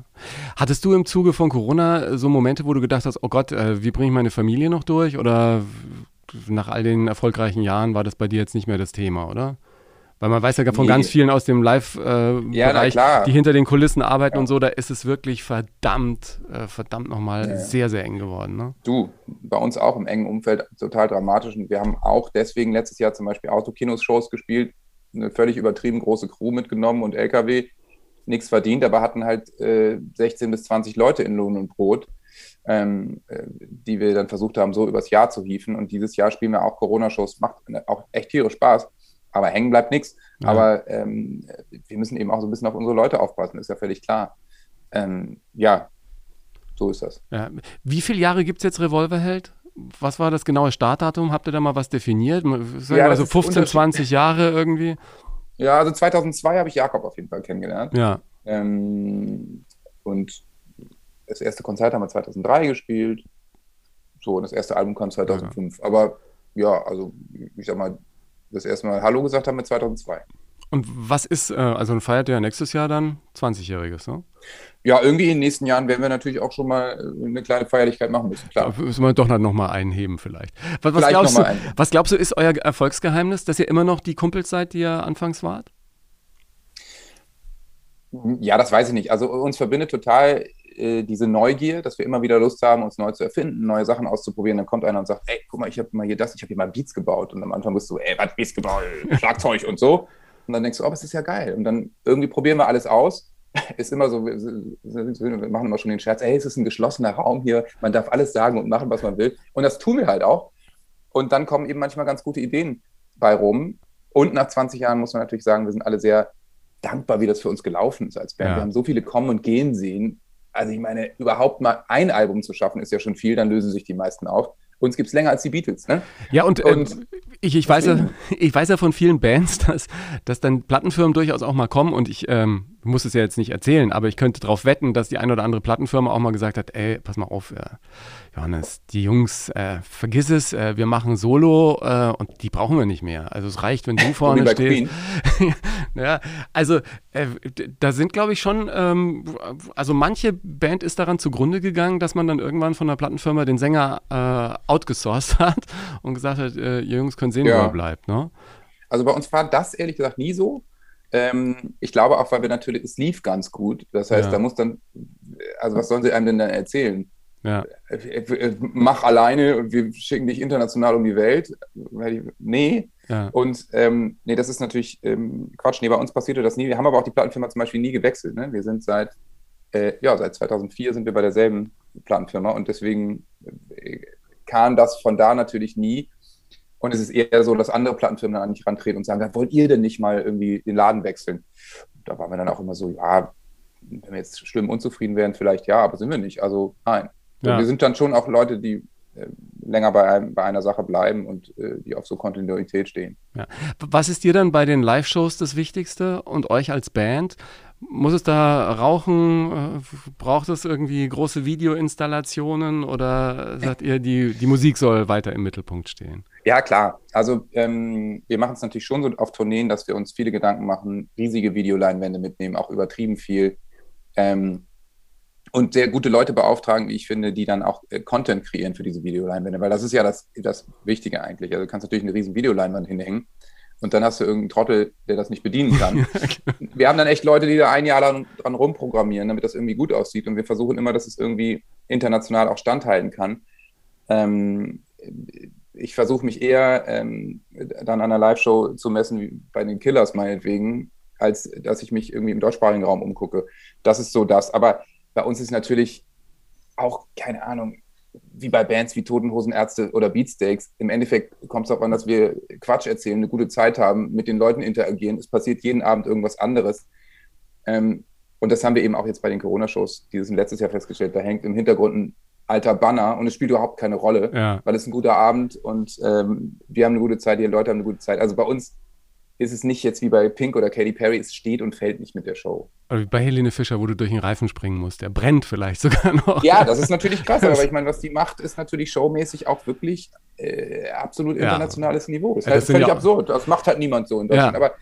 Hattest du im Zuge von Corona so Momente, wo du gedacht hast, oh Gott, äh, wie bringe ich meine Familie noch durch? Oder nach all den erfolgreichen Jahren war das bei dir jetzt nicht mehr das Thema, oder? Weil man weiß ja von Nee. ganz vielen aus dem Live-Bereich, Ja, na klar. die hinter den Kulissen arbeiten Ja. und so, da ist es wirklich verdammt, äh, verdammt nochmal Ja, ja. sehr, sehr eng geworden. Ne? Du, bei uns auch im engen Umfeld total dramatisch. Und wir haben auch deswegen letztes Jahr zum Beispiel Autokinos-Shows gespielt, eine völlig übertrieben große Crew mitgenommen und LKW, nichts verdient, aber hatten halt äh, 16 bis 20 Leute in Lohn und Brot, ähm, äh, die wir dann versucht haben, so übers Jahr zu hieven. Und dieses Jahr spielen wir auch Corona-Shows, macht auch echt tierisch Spaß, aber hängen bleibt nichts. Ja. Aber ähm, wir müssen eben auch so ein bisschen auf unsere Leute aufpassen, ist ja völlig klar. Ähm, ja, so ist das. Ja. Wie viele Jahre gibt es jetzt Revolverheld? Was war das genaue Startdatum? Habt ihr da mal was definiert? Sagen Ja, mal das so ist 15, unterschied- 20 Jahre irgendwie? Ja, also 2002 habe ich Jakob auf jeden Fall kennengelernt. Ja. Ähm, und das erste Konzert haben wir 2003 gespielt. So, und das erste Album kam 2005. Aber ja, also ich sag mal, das erste Mal Hallo gesagt haben wir 2002. Und was ist, äh, also feiert ihr ja nächstes Jahr dann 20-Jähriges, ne? Ja, irgendwie in den nächsten Jahren werden wir natürlich auch schon mal äh, eine kleine Feierlichkeit machen müssen, klar. Da müssen wir doch noch mal einheben vielleicht. Was, was, Vielleicht glaubst du, einheben. was glaubst du, ist euer Erfolgsgeheimnis, dass ihr immer noch die Kumpels seid, die ihr anfangs wart? Ja, das weiß ich nicht. Also uns verbindet total äh, diese Neugier, dass wir immer wieder Lust haben, uns neu zu erfinden, neue Sachen auszuprobieren. Dann kommt einer und sagt, ey, guck mal, ich habe mal hier das, ich habe hier mal Beats gebaut. Und am Anfang bist du, ey, was Beats gebaut? Schlagzeug und so. Und dann denkst du, oh, das ist ja geil. Und dann irgendwie probieren wir alles aus. Ist immer so, wir, wir machen immer schon den Scherz, ey, es ist ein geschlossener Raum hier, man darf alles sagen und machen, was man will. Und das tun wir halt auch. Und dann kommen eben manchmal ganz gute Ideen bei rum. Und nach 20 Jahren muss man natürlich sagen, wir sind alle sehr dankbar, wie das für uns gelaufen ist als Band. Ja. Wir haben so viele kommen und gehen sehen. Also ich meine, überhaupt mal ein Album zu schaffen, ist ja schon viel, dann lösen sich die meisten auf. Uns gibt es länger als die Beatles, ne? Ja, und, Und äh, ich, ich, weiß ja, ich weiß ja von vielen Bands, dass, dass dann Plattenfirmen durchaus auch mal kommen und ich ähm, muss es ja jetzt nicht erzählen, aber ich könnte darauf wetten, dass die eine oder andere Plattenfirma auch mal gesagt hat, ey, pass mal auf, äh, Johannes, die Jungs, äh, vergiss es, äh, wir machen Solo äh, und die brauchen wir nicht mehr. Also es reicht, wenn du vorne stehst. Ja, also äh, da sind, glaube ich, schon, ähm, also manche Band ist daran zugrunde gegangen, dass man dann irgendwann von der Plattenfirma den Sänger äh, outgesourced hat und gesagt hat, ihr Jungs können sehen, wo Ja. ihr bleibt. Ne? Also bei uns war das ehrlich gesagt nie so. Ähm, ich glaube auch, weil wir natürlich, es lief ganz gut. Das heißt, Ja. da muss dann, also was sollen sie einem denn dann erzählen? Ja. Mach alleine und wir schicken dich international um die Welt. Nee. Ja. Und ähm, nee, das ist natürlich ähm, Quatsch. Nee, bei uns passierte das nie. Wir haben aber auch die Plattenfirma zum Beispiel nie gewechselt. Ne? Wir sind seit, äh, ja, seit 2004 sind wir bei derselben Plattenfirma und deswegen äh, kam das von da natürlich nie. Und es ist eher so, dass andere Plattenfirmen dann an mich rantreten und sagen, "Ja, wollt ihr denn nicht mal irgendwie den Laden wechseln? Da waren wir dann auch immer so, ja, wenn wir jetzt schlimm unzufrieden wären, vielleicht ja, aber sind wir nicht. Also nein. Ja. Wir sind dann schon auch Leute, die äh, länger bei, einem, bei einer Sache bleiben und äh, die auf so Kontinuität stehen. Ja. Was ist dir dann bei den Live-Shows das Wichtigste und euch als Band? Muss es da Rauchen? Äh, braucht es irgendwie große Videoinstallationen oder sagt ihr, die, die Musik soll weiter im Mittelpunkt stehen? Ja, klar. Also ähm, wir machen es natürlich schon so auf Tourneen, dass wir uns viele Gedanken machen, riesige Videoleinwände mitnehmen, auch übertrieben viel. Ähm, und sehr gute Leute beauftragen, wie ich finde, die dann auch äh, Content kreieren für diese Videoleinwände, weil das ist ja das, das Wichtige eigentlich. Also du kannst natürlich eine riesen Videoleinwand hinhängen und dann hast du irgendeinen Trottel, der das nicht bedienen kann. wir haben dann echt Leute, die da ein Jahr lang dran rumprogrammieren, damit das irgendwie gut aussieht und wir versuchen immer, dass es irgendwie international auch standhalten kann. Ähm, ich versuche mich eher ähm, dann an einer Live-Show zu messen, wie bei den Killers meinetwegen, als dass ich mich irgendwie im deutschsprachigen Raum umgucke. Das ist so das. Aber bei uns ist natürlich auch, keine Ahnung, wie bei Bands wie Totenhosenärzte oder Beatsteaks. Im Endeffekt kommt es darauf an, dass wir Quatsch erzählen, eine gute Zeit haben, mit den Leuten interagieren. Es passiert jeden Abend irgendwas anderes. Ähm, und das haben wir eben auch jetzt bei den Corona-Shows dieses letztes Jahr festgestellt. Da hängt im Hintergrund ein alter Banner und es spielt überhaupt keine Rolle, Ja. weil es ein guter Abend und ähm, wir haben eine gute Zeit, die Leute haben eine gute Zeit. Also bei uns ist es nicht jetzt wie bei Pink oder Katy Perry, es steht und fällt nicht mit der Show. Oder wie bei Helene Fischer, wo du durch den Reifen springen musst. Der brennt vielleicht sogar noch. Ja, das ist natürlich krass, aber ich meine, was die macht, ist natürlich showmäßig auch wirklich äh, absolut Ja. internationales Niveau. Das ist Ja, halt das sind völlig ja- absurd. Das macht halt niemand so in Deutschland. Ja. Aber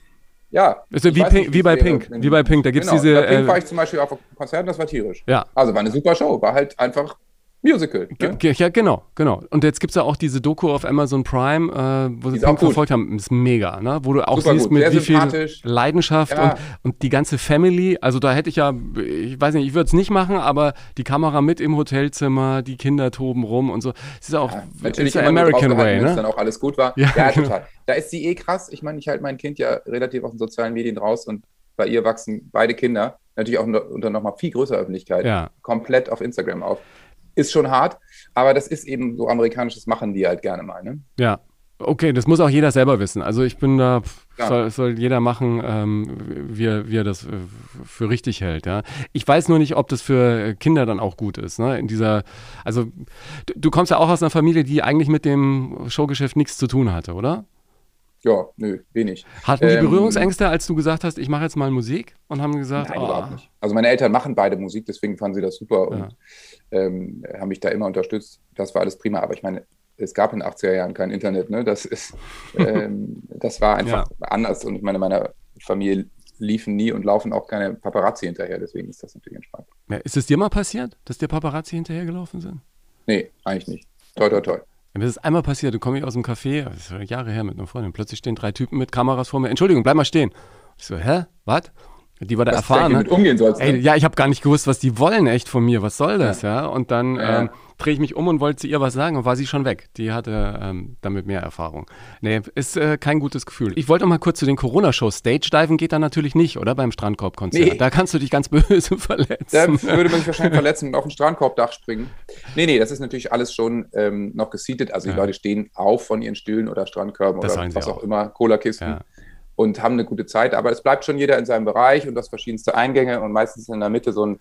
Ja. Ist ja ich wie, Pink, nicht, wie bei Pink. Wie bei Pink. Da gibt es Genau, diese. bei Pink war Äh, ich zum Beispiel auf einem Konzert und das war tierisch. ja. Also war eine super Show, war halt einfach Musical. Ne? Ja, genau, genau. Und jetzt gibt es ja auch diese Doku auf Amazon Prime, äh, wo sie Pink verfolgt haben. Das ist mega, ne? Wo du auch Super siehst, gut, mit sehr wie viel. Leidenschaft Ja. und, und die ganze Family. Also da hätte ich ja, ich weiß nicht, ich würde es nicht machen, aber die Kamera mit im Hotelzimmer, die Kinder toben rum und so. Es ist auch Ja, natürlich ist American Way, ne? dann auch alles gut war. Ja, Ja, genau. total. Da ist sie eh krass. Ich meine, ich halte mein Kind ja relativ aus den sozialen Medien raus und bei ihr wachsen beide Kinder, natürlich auch unter, nochmal viel größerer Öffentlichkeit, komplett auf Instagram auf. Ist schon hart, aber das ist eben so amerikanisches machen die halt gerne mal. Ne? Ja. Okay, das muss auch jeder selber wissen. Also ich bin da, Ja. soll, soll jeder machen, ähm, wie, er, wie er das äh, für richtig hält. Ja. Ich weiß nur nicht, ob das für Kinder dann auch gut ist. Ne? In dieser, also du, du kommst ja auch aus einer Familie, die eigentlich mit dem Showgeschäft nichts zu tun hatte, oder? Ja, nö, wenig. Hatten die Ähm, Berührungsängste, als du gesagt hast, ich mache jetzt mal Musik und haben gesagt, Nein, oh, überhaupt nicht. Also meine Eltern machen beide Musik, deswegen fanden sie das super und ähm, haben mich da immer unterstützt. Das war alles prima, aber ich meine, es gab in den 80er Jahren kein Internet, ne? Das ist, ähm, das war einfach anders und ich meine, meiner Familie liefen nie und laufen auch keine Paparazzi hinterher, deswegen ist das natürlich entspannt. Ja, ist es dir mal passiert, dass dir Paparazzi hinterhergelaufen sind? Nee, eigentlich nicht. Toi, toi, toi. Ja, mir ist es einmal passiert, du komme ich aus dem Café, das ist schon Jahre her mit einer Freundin, plötzlich stehen drei Typen mit Kameras vor mir. Entschuldigung, bleib mal stehen. Ich so, hä? Was? Die war da Dass erfahren. du Ne? mit umgehen sollst. Ey, ne? ja, ich habe gar nicht gewusst, was die wollen echt von mir. Was soll das, ja? Und dann Ja. ähm, drehe ich mich um und wollte zu ihr was sagen und war sie schon weg. Die hatte ähm, damit mehr Erfahrung. Nee, ist äh, kein gutes Gefühl. Ich wollte noch mal kurz zu den Corona-Shows. Stage-Diven geht da natürlich nicht, oder? Beim Strandkorb-Konzert. Nee. Da kannst du dich ganz böse verletzen. Da würde man sich wahrscheinlich verletzen und auf ein Strandkorbdach springen. Nee, nee, das ist natürlich alles schon ähm, noch geseatet. Also die Ja. Leute stehen auf von ihren Stühlen oder Strandkörben Das oder was auch auch. immer, Cola-Kisten Ja. und haben eine gute Zeit. Aber es bleibt schon jeder in seinem Bereich und das verschiedenste Eingänge und meistens in der Mitte so eine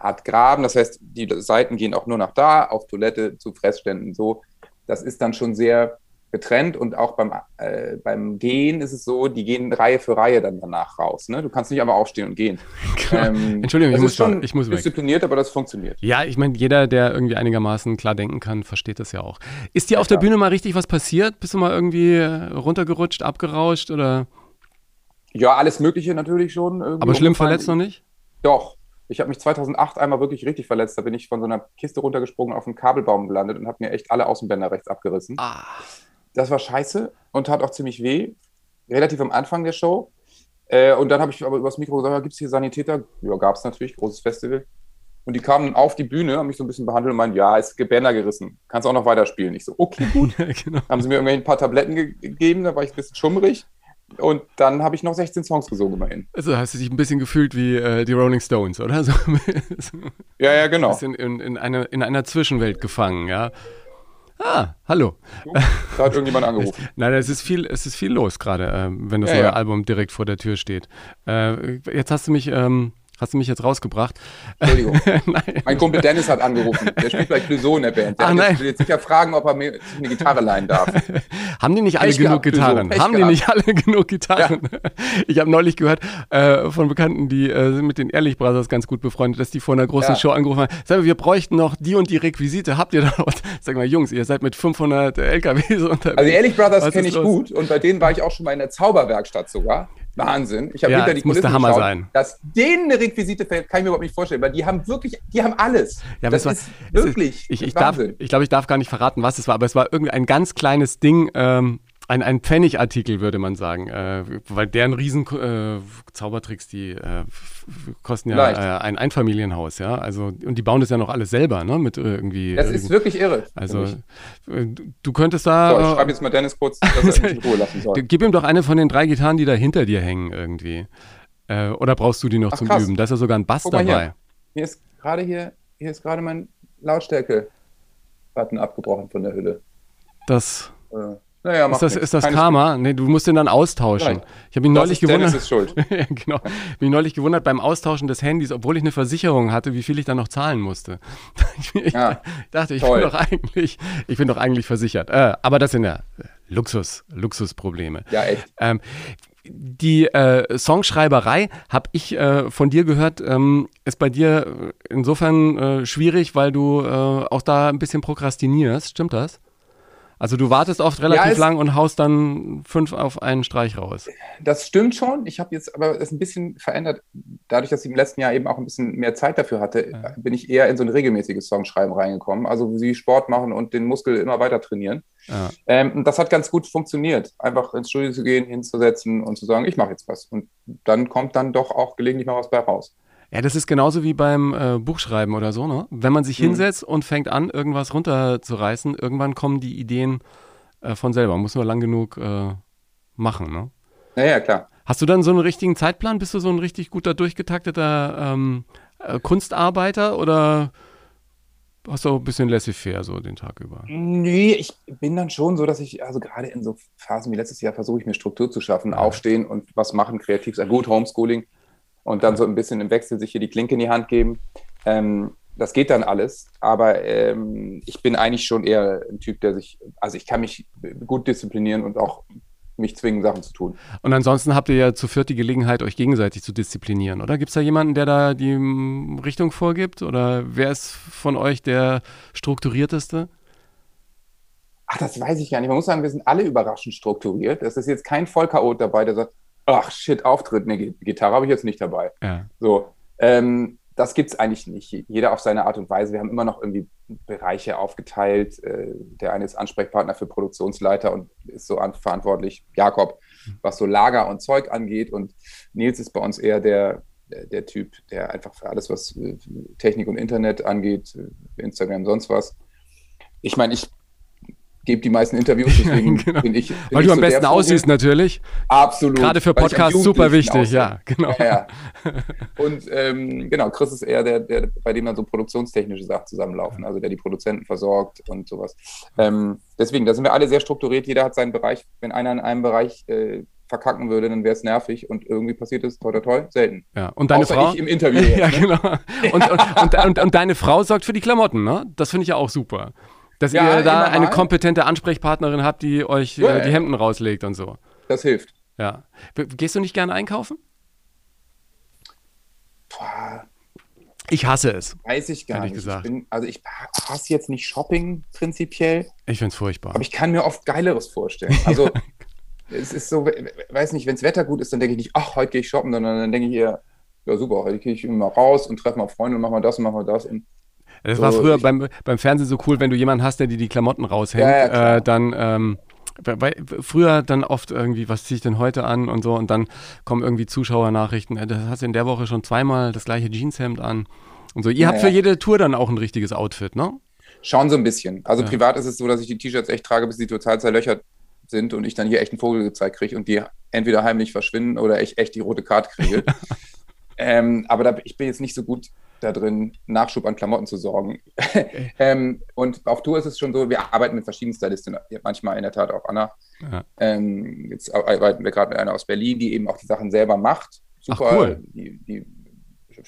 Art Graben. Das heißt, die Seiten gehen auch nur nach da, auf Toilette, zu Fressständen, so. Das ist dann schon sehr getrennt und auch beim, äh, beim Gehen ist es so, die gehen Reihe für Reihe dann danach raus. Ne? Du kannst nicht einfach aufstehen und gehen. Ähm, Entschuldigung, ich muss schon ich muss weg. diszipliniert, aber das funktioniert. Ja, ich meine, jeder, der irgendwie einigermaßen klar denken kann, versteht das ja auch. Ist dir auf der. Bühne mal richtig was passiert? Bist du mal irgendwie äh, runtergerutscht, abgerauscht oder? Ja, alles Mögliche natürlich schon. Aber schlimm verletzt noch nicht? Doch. Ich habe mich 2008 einmal wirklich richtig verletzt. Da bin ich von so einer Kiste runtergesprungen, auf einen Kabelbaum gelandet und habe mir echt alle Außenbänder rechts abgerissen. Ah. Das war scheiße und tat auch ziemlich weh. Relativ am Anfang der Show. Äh, und dann habe ich aber übers Mikro gesagt, gibt es hier Sanitäter? Ja, gab es natürlich, großes Festival. Und die kamen auf die Bühne, haben mich so ein bisschen behandelt und meinten, ja, ist Bänder gerissen. Kannst auch noch weiterspielen. Ich so, okay, gut. Ja, genau. haben sie mir irgendwie ein paar Tabletten ge gegeben, da war ich ein bisschen schummrig. Und dann habe ich noch 16 Songs gesungen immerhin. Also hast du dich ein bisschen gefühlt wie äh, die Rolling Stones, oder? So, so ein Ja, ja, genau. bisschen in, in, eine, in einer Zwischenwelt gefangen, ja. Ah, hallo. Da hat irgendjemand angerufen. Nein, es ist viel, es ist viel los gerade, ähm, wenn das Ja, neue ja. Album direkt vor der Tür steht. Äh, jetzt hast du mich, ähm, hast du mich jetzt rausgebracht. Entschuldigung. nein. Mein Kumpel Dennis hat angerufen. Der spielt bei Clouseau in der Band. Der Ach, nein. jetzt, will jetzt sicher fragen, ob er mir eine Gitarre leihen darf. Haben die nicht alle Pech genug gehabt, Gitarren? Haben die gehabt. nicht alle genug Gitarren? Ich habe neulich gehört äh, von Bekannten, die äh, sind mit den Ehrlich Brothers ganz gut befreundet, dass die vor einer großen Ja. Show angerufen haben. Sag mal, wir bräuchten noch die und die Requisite. Habt ihr da noch was? Sag mal, Jungs, ihr seid mit 500 LKWs unterwegs. Also die Ehrlich Brothers kenne ich los? gut und bei denen war ich auch schon mal in der Zauberwerkstatt sogar. Wahnsinn. Ich habe Ja, hinter das die muss der Kulissen Hammer geschaut. sein. Dass denen eine Requisite fällt, kann ich mir überhaupt nicht vorstellen, weil die haben wirklich, die haben alles. Ja, das ist wirklich ist, ich, ich, darf, Wahnsinn. ich glaube, ich darf gar nicht verraten, was es war, aber es war irgendwie ein ganz kleines Ding, ähm, ein, ein Pfennigartikel, würde man sagen. Äh, weil deren riesen äh, Zaubertricks, die äh, kosten ja äh, ein Einfamilienhaus, ja. Also, und die bauen das ja noch alles selber, ne? Mit äh, irgendwie. Das ist wirklich irre. also, äh, du- könntest so, ich da. schreibe jetzt mal Dennis kurz, dass er mich in Ruhe lassen soll. gib ihm doch eine von den drei Gitarren, die da hinter dir hängen, irgendwie. Oder brauchst du die noch Ach, zum krass. Üben? Da ist ja sogar ein Bass mal hier. dabei. Hier ist gerade hier, hier ist gerade mein Lautstärke-Button abgebrochen von der Hülle. Das. Äh, naja, Ist das, ist das Karma? Nee, du musst den dann austauschen. Nein. Ich habe mich Das neulich ist Dennis gewundert. ist schuld. genau. Mich neulich gewundert beim Austauschen des Handys, obwohl ich eine Versicherung hatte, wie viel ich dann noch zahlen musste. ich Ja, dachte, ich toll. bin doch eigentlich, ich bin doch eigentlich versichert. Äh, aber das sind ja Luxus, Luxusprobleme. Ja, echt. Ähm, die äh, Songschreiberei, habe ich äh, von dir gehört, ähm, ist bei dir äh, insofern äh, schwierig, weil du äh, auch da ein bisschen prokrastinierst. Stimmt das? Also du wartest oft relativ es- lang und haust dann fünf auf einen Streich raus. Das stimmt schon. Ich habe jetzt aber es ein bisschen verändert. Dadurch, dass ich im letzten Jahr eben auch ein bisschen mehr Zeit dafür hatte, Ja. bin ich eher in so ein regelmäßiges Songschreiben reingekommen. Also wie sie Sport machen und den Muskel immer weiter trainieren. Ja. Ähm, und das hat ganz gut funktioniert. Einfach ins Studio zu gehen, hinzusetzen und zu sagen, ich mache jetzt was. Und dann kommt dann doch auch gelegentlich mal was bei raus. Ja, das ist genauso wie beim äh, Buchschreiben oder so, ne? Wenn man sich Mhm. hinsetzt und fängt an, irgendwas runterzureißen, irgendwann kommen die Ideen äh, von selber. Muss nur lang genug äh, machen, ne? Naja, klar. Hast du dann so einen richtigen Zeitplan? Bist du so ein richtig guter, durchgetakteter ähm, äh, Kunstarbeiter oder hast du auch ein bisschen laissez-faire so den Tag über? Nee, ich bin dann schon so, dass ich, also gerade in so Phasen wie letztes Jahr, versuche ich mir Struktur zu schaffen, aufstehen und was machen, kreativ sein. Gut, Homeschooling und dann so ein bisschen im Wechsel sich hier die Klinke in die Hand geben. Ähm, das geht dann alles, aber ähm, ich bin eigentlich schon eher ein Typ, der sich, also ich kann mich gut disziplinieren und auch mich zwingen, Sachen zu tun. Und ansonsten habt ihr ja zu viert die Gelegenheit, euch gegenseitig zu disziplinieren, oder? Gibt es da jemanden, der da die mm, Richtung vorgibt? Oder wer ist von euch der strukturierteste? Ach, das weiß ich gar nicht. Man muss sagen, wir sind alle überraschend strukturiert. Es ist jetzt kein Vollchaot dabei, der sagt, ach shit, Auftritt, ne, Gi- Gitarre habe ich jetzt nicht dabei. Ja. So, ähm, das gibt es eigentlich nicht. Jeder auf seine Art und Weise. Wir haben immer noch irgendwie Bereiche aufgeteilt. Äh, der eine ist Ansprechpartner für Produktionsleiter und ist so an, verantwortlich, Jakob, was so Lager und Zeug angeht. Und Nils ist bei uns eher der, der, der Typ, der einfach für alles, was äh, Technik und Internet angeht, äh, Instagram, sonst was. Ich meine, ich gebe die meisten Interviews, deswegen genau. bin ich. Bin Weil ich du am so besten aussiehst natürlich. Absolut. Gerade für Podcasts super wichtig, ja, genau. Ja, ja. Und ähm, genau, Chris ist eher der, der, bei dem dann so produktionstechnische Sachen zusammenlaufen, also der die Produzenten versorgt und sowas. Ähm, deswegen, da sind wir alle sehr strukturiert, jeder hat seinen Bereich. Wenn einer in einem Bereich äh, verkacken würde, dann wäre es nervig und irgendwie passiert es, toi, toi, toi, selten. Ja. Und deine Außer Frau? ich im Interview. jetzt, ja, ne? genau. Und, und, und, und, und deine Frau sorgt für die Klamotten, ne? Das finde ich ja auch super. Dass Ja, ihr da eine mal. kompetente Ansprechpartnerin habt, die euch Ja, äh, die. Hemden rauslegt und so. Das hilft. Ja. Gehst du nicht gerne einkaufen? Boah, Ich hasse es. weiß ich gar nicht. gesagt. Ich bin, also ich hasse jetzt nicht Shopping prinzipiell, Ich finde es furchtbar. Aber ich kann mir oft Geileres vorstellen. Also, es ist so, we- we- weiß nicht, wenn das Wetter gut ist, dann denke ich nicht, ach, heute gehe ich shoppen, sondern dann denke ich eher, ja super, heute gehe ich immer raus und treffe mal Freunde und machen wir das und machen wir das. Und Das So, war früher ich- beim, beim Fernsehen so cool, wenn du jemanden hast, der dir die Klamotten raushängt, Ja, äh, dann ähm, weil, früher dann oft irgendwie, was ziehe ich denn heute an und so und dann kommen irgendwie Zuschauernachrichten, äh, das hast du in der Woche schon zweimal das gleiche Jeanshemd an und so. Ihr habt Ja, für jede Tour dann auch ein richtiges Outfit, ne? schauen so ein bisschen. Also Ja. privat ist es so, dass ich die T-Shirts echt trage, bis die total zerlöchert sind und ich dann hier echt einen Vogel gezeigt kriege und die entweder heimlich verschwinden oder ich echt die rote Karte kriege. ähm, aber da, ich bin jetzt nicht so gut da drin, Nachschub an Klamotten zu sorgen. ähm, und auf Tour ist es schon so, wir arbeiten mit verschiedenen Stylistinnen, manchmal in der Tat auch Anna. Ja. Ähm, jetzt arbeiten wir gerade mit einer aus Berlin, die eben auch die Sachen selber macht. Super, Ach, cool. die, die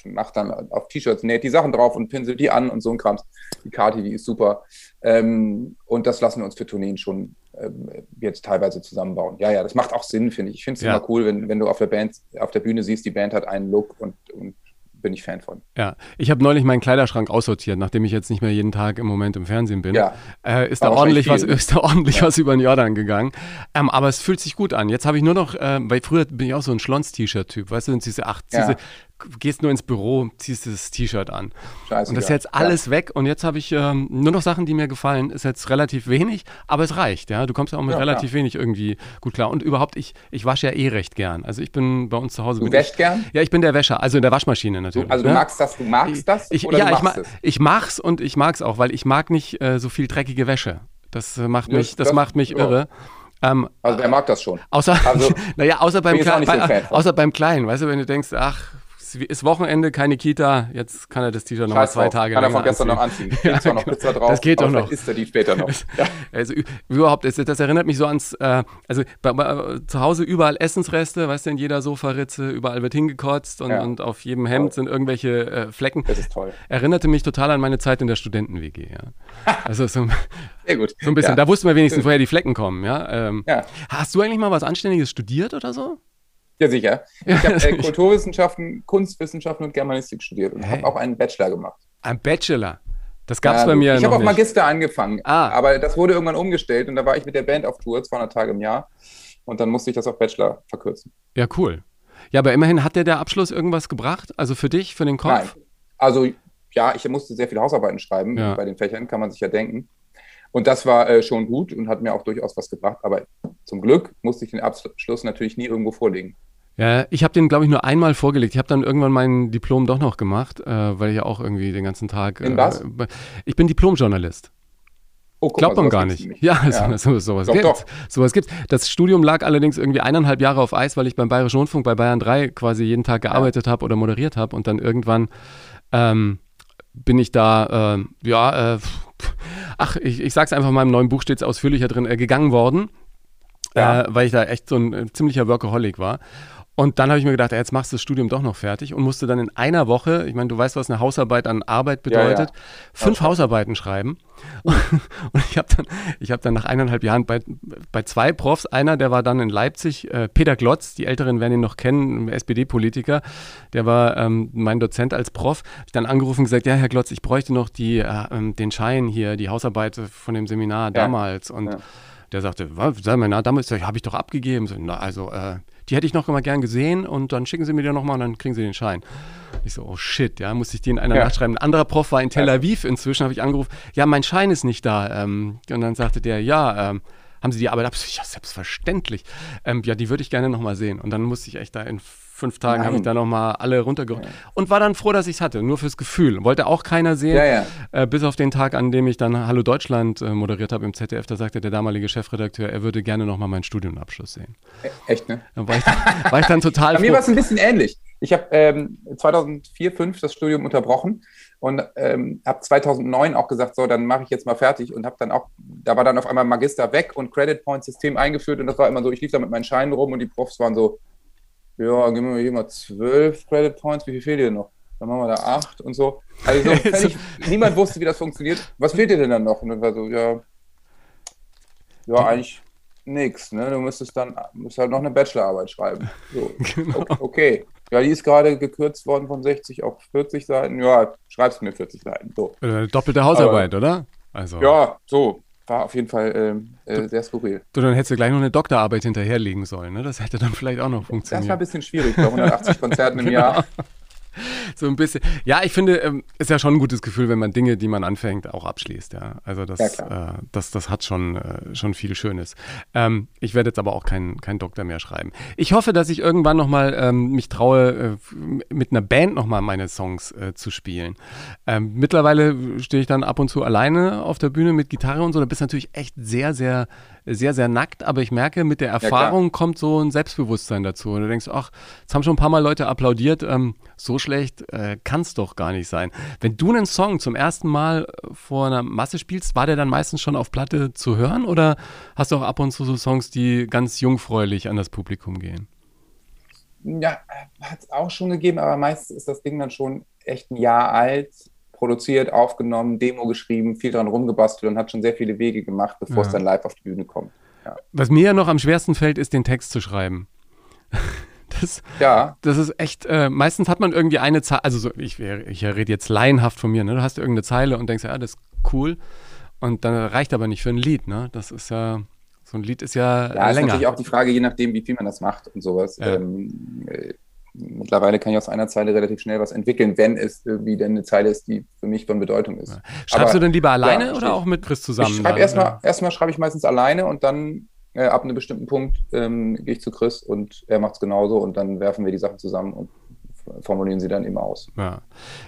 macht dann auf T-Shirts, näht die Sachen drauf und pinselt die an und so ein Kram. Die Kati, die ist super. Ähm, und das lassen wir uns für Tourneen schon ähm, jetzt teilweise zusammenbauen. Ja, ja, das macht auch Sinn, finde ich. Ich finde es Ja. immer cool, wenn, wenn du auf der Band, auf der Bühne siehst, die Band hat einen Look und, und bin ich Fan von. Ja, ich habe neulich meinen Kleiderschrank aussortiert, nachdem ich jetzt nicht mehr jeden Tag im Moment im Fernsehen bin. Ja. Äh, ist, da ordentlich was, ist da ordentlich Ja. was über den Jordan gegangen. Ähm, aber es fühlt sich gut an. Jetzt habe ich nur noch, äh, weil früher bin ich auch so ein Schlons-T-Shirt-Typ, weißt du, dann ziehst du, ach, ziehst Ja. du, gehst nur ins Büro, ziehst dieses T-Shirt an. Scheiße. Und das ist jetzt alles weg und jetzt habe ich ähm, nur noch Sachen, die mir gefallen. Ist jetzt relativ wenig, aber es reicht, ja. Du kommst ja auch mit Ja, relativ klar. wenig irgendwie gut klar. Und überhaupt, ich, ich wasche ja eh recht gern. Also ich bin bei uns zu Hause. Du wäschst gern? Ja, ich bin der Wäscher, also in der Waschmaschine Du, natürlich. also du ne? magst das, du magst das Ich, oder ja, du ich, ma es? ich mag's und ich mag's auch, weil ich mag nicht äh, so viel dreckige Wäsche. Das äh, macht Ja, mich, das, das- macht mich ja. irre. Ähm, Also wer mag das schon? außer, Also, naja, außer beim, Kle bei, außer beim Kleinen, weißt du, wenn du denkst, ach, es ist Wochenende, keine Kita, jetzt kann er das T-Shirt nochmal zwei drauf. Tage Kann er von gestern anziehen. noch anziehen. Steht zwar noch genau. Pizza drauf, Das geht doch noch. isst er die später noch. Ja. Also überhaupt, das, das erinnert mich so ans, äh, also bei, bei, zu Hause überall Essensreste, weißt du, in jeder Sofaritze, überall wird hingekotzt und, Ja. und auf jedem Hemd sind irgendwelche äh, Flecken. Das ist toll. Erinnerte mich total an meine Zeit in der Studenten-WG, ja. Also so, Sehr gut. so ein bisschen, da wussten wir wenigstens, woher die Flecken kommen, ja. Ähm, Ja. Hast du eigentlich mal was Anständiges studiert oder so? Ja, sicher. Ich habe äh, Kulturwissenschaften, Kunstwissenschaften und Germanistik studiert und Hey. habe auch einen Bachelor gemacht. Ein Bachelor. Das gab es Ja, bei mir Ich habe auf nicht. Magister angefangen, Ah. aber das wurde irgendwann umgestellt und da war ich mit der Band auf Tour, 200 Tage im Jahr. Und dann musste ich das auf Bachelor verkürzen. Ja, cool. Ja, aber immerhin hat dir der Abschluss irgendwas gebracht? Also für dich, für den Kopf? Nein. Also ja, ich musste sehr viele Hausarbeiten schreiben Ja. bei den Fächern, kann man sich ja denken. Und das war äh, schon gut und hat mir auch durchaus was gebracht. Aber zum Glück musste ich den Abschluss natürlich nie irgendwo vorlegen. Ja, ich habe den, glaube ich, nur einmal vorgelegt. Ich habe dann irgendwann mein Diplom doch noch gemacht, äh, weil ich ja auch irgendwie den ganzen Tag. In was? Äh, ich bin Diplomjournalist. Oh, Glaubt man gar nicht. nämlich. Ja, Ja. So, so, sowas Doch, gibt's. doch. Sowas gibt's. Das Studium lag allerdings irgendwie eineinhalb Jahre auf Eis, weil ich beim Bayerischen Rundfunk bei Bayern 3 quasi jeden Tag gearbeitet habe oder moderiert habe und dann irgendwann ähm, bin ich da, ähm, ja, äh, ach, ich, ich sag's einfach mal, im neuen Buch steht es ausführlicher drin, äh, gegangen worden, Ja. äh, weil ich da echt so ein äh, ziemlicher Workaholic war. Und dann habe ich mir gedacht, ey, jetzt machst du das Studium doch noch fertig und musste dann in einer Woche, ich meine, du weißt, was eine Hausarbeit an Arbeit Ja, ja. bedeutet, fünf Hausarbeiten schreiben. Und ich habe dann, ich habe dann nach eineinhalb Jahren bei, bei zwei Profs, einer, der war dann in Leipzig, äh, Peter Glotz, die Älteren werden ihn noch kennen, SPD-Politiker, der war ähm, mein Dozent als Prof, hab ich dann angerufen und gesagt, ja, Herr Glotz, ich bräuchte noch die, äh, ähm, den Schein hier, die Hausarbeit von dem Seminar damals. Und Ja. der sagte, sag mal, na, damals habe ich doch abgegeben. So, na, also, äh, die hätte ich noch mal gern gesehen und dann schicken Sie mir die noch mal und dann kriegen Sie den Schein. Ich so, oh shit, ja, musste ich die in einer Ja. Nacht schreiben. Ein anderer Prof war in Tel. Aviv inzwischen, habe ich angerufen, ja, mein Schein ist nicht da. Ähm, und dann sagte der, ja, ähm, haben Sie die Arbeit ab? Ja, selbstverständlich. Ähm, ja, die würde ich gerne noch mal sehen. Und dann musste ich echt da in fünf Tagen, habe ich da noch mal alle runtergerückt. Und war dann froh, dass ich es hatte, nur fürs Gefühl. Wollte auch keiner sehen. Ja, ja. Äh, bis auf den Tag, an dem ich dann Hallo Deutschland äh, moderiert habe im ZDF, da sagte der damalige Chefredakteur, er würde gerne noch mal meinen Studienabschluss sehen. Echt, ne? Dann war ich, war ich dann total Bei mir war es ein bisschen ähnlich. Ich habe ähm, 2004, 2005 das Studium unterbrochen und ähm, habe 2009 auch gesagt, so, dann mache ich jetzt mal fertig und habe dann auch, da war dann auf einmal Magister weg und Credit Point System eingeführt und das war immer so, ich lief da mit meinen Scheinen rum und die Profs waren so, ja, geben wir hier mal zwölf Credit Points, wie viel fehlt dir noch? Dann machen wir da acht und so. Also so völlig, niemand wusste, wie das funktioniert. Was fehlt dir denn dann noch? Und dann war so, ja, ja, eigentlich nix, ne? Du müsstest dann musst halt noch eine Bachelorarbeit schreiben. So. Genau. Okay. Ja, die ist gerade gekürzt worden von 60 auf 40 Seiten. Ja, schreibst mir 40 Seiten. So. Äh, Doppelte Hausarbeit, oder? Also, Ja, so. War auf jeden Fall ähm, äh, sehr skurril. du, dann hättest du gleich noch eine Doktorarbeit hinterherlegen sollen, ne? Das hätte dann vielleicht auch noch Das war ein funktioniert. bisschen schwierig bei 180 Konzerten im Jahr. So ein bisschen. Ja, ich finde, ähm, ist ja schon ein gutes Gefühl, wenn man Dinge, die man anfängt, auch abschließt. Ja, also das, Ja, äh, das, das hat schon, äh, schon viel Schönes. Ähm, ich werde jetzt aber auch keinen kein Doktor mehr schreiben. Ich hoffe, dass ich irgendwann noch mal ähm, mich traue, äh, mit einer Band noch mal meine Songs äh, zu spielen. Ähm, mittlerweile stehe ich dann ab und zu alleine auf der Bühne mit Gitarre und so. Da bist du natürlich echt sehr, sehr, sehr, sehr nackt. Aber ich merke, mit der. Erfahrung kommt so ein Selbstbewusstsein dazu. Und du denkst, ach, jetzt haben schon ein paar Mal Leute applaudiert. Ähm, so schlecht äh, kann es doch gar nicht sein. Wenn du einen Song zum ersten Mal äh, vor einer Masse spielst, war der dann meistens schon auf Platte zu hören oder hast du auch ab und zu so Songs, die ganz jungfräulich an das Publikum gehen? Ja, hat es auch schon gegeben, aber meistens ist das Ding dann schon echt ein Jahr alt, produziert, aufgenommen, Demo geschrieben, viel dran rumgebastelt und hat schon sehr viele Wege gemacht, bevor es Ja. dann live auf die Bühne kommt. Was mir ja noch am schwersten fällt, ist den Text zu schreiben. Das, Ja, das ist echt, äh, meistens hat man irgendwie eine Zeile, also so, ich, ich rede jetzt laienhaft von mir, ne? du hast irgendeine Zeile und denkst, ja, das ist cool und dann reicht aber nicht für ein Lied, ne? Das ist ja, so ein Lied ist ja, ja ist länger. natürlich auch die Frage, je nachdem, wie viel man das macht und sowas. Ja. Ähm, äh, mittlerweile kann ich aus einer Zeile relativ schnell was entwickeln, wenn es irgendwie denn eine Zeile ist, die für mich von Bedeutung ist. Schreibst Aber- du denn lieber alleine ja, oder auch mit Chris zusammen? Ich schreibe erstmal, erstmal schreibe ich meistens alleine und dann äh, ab einem bestimmten Punkt ähm, gehe ich zu Chris und er macht es genauso und dann werfen wir die Sachen zusammen und formulieren sie dann immer aus. Ja.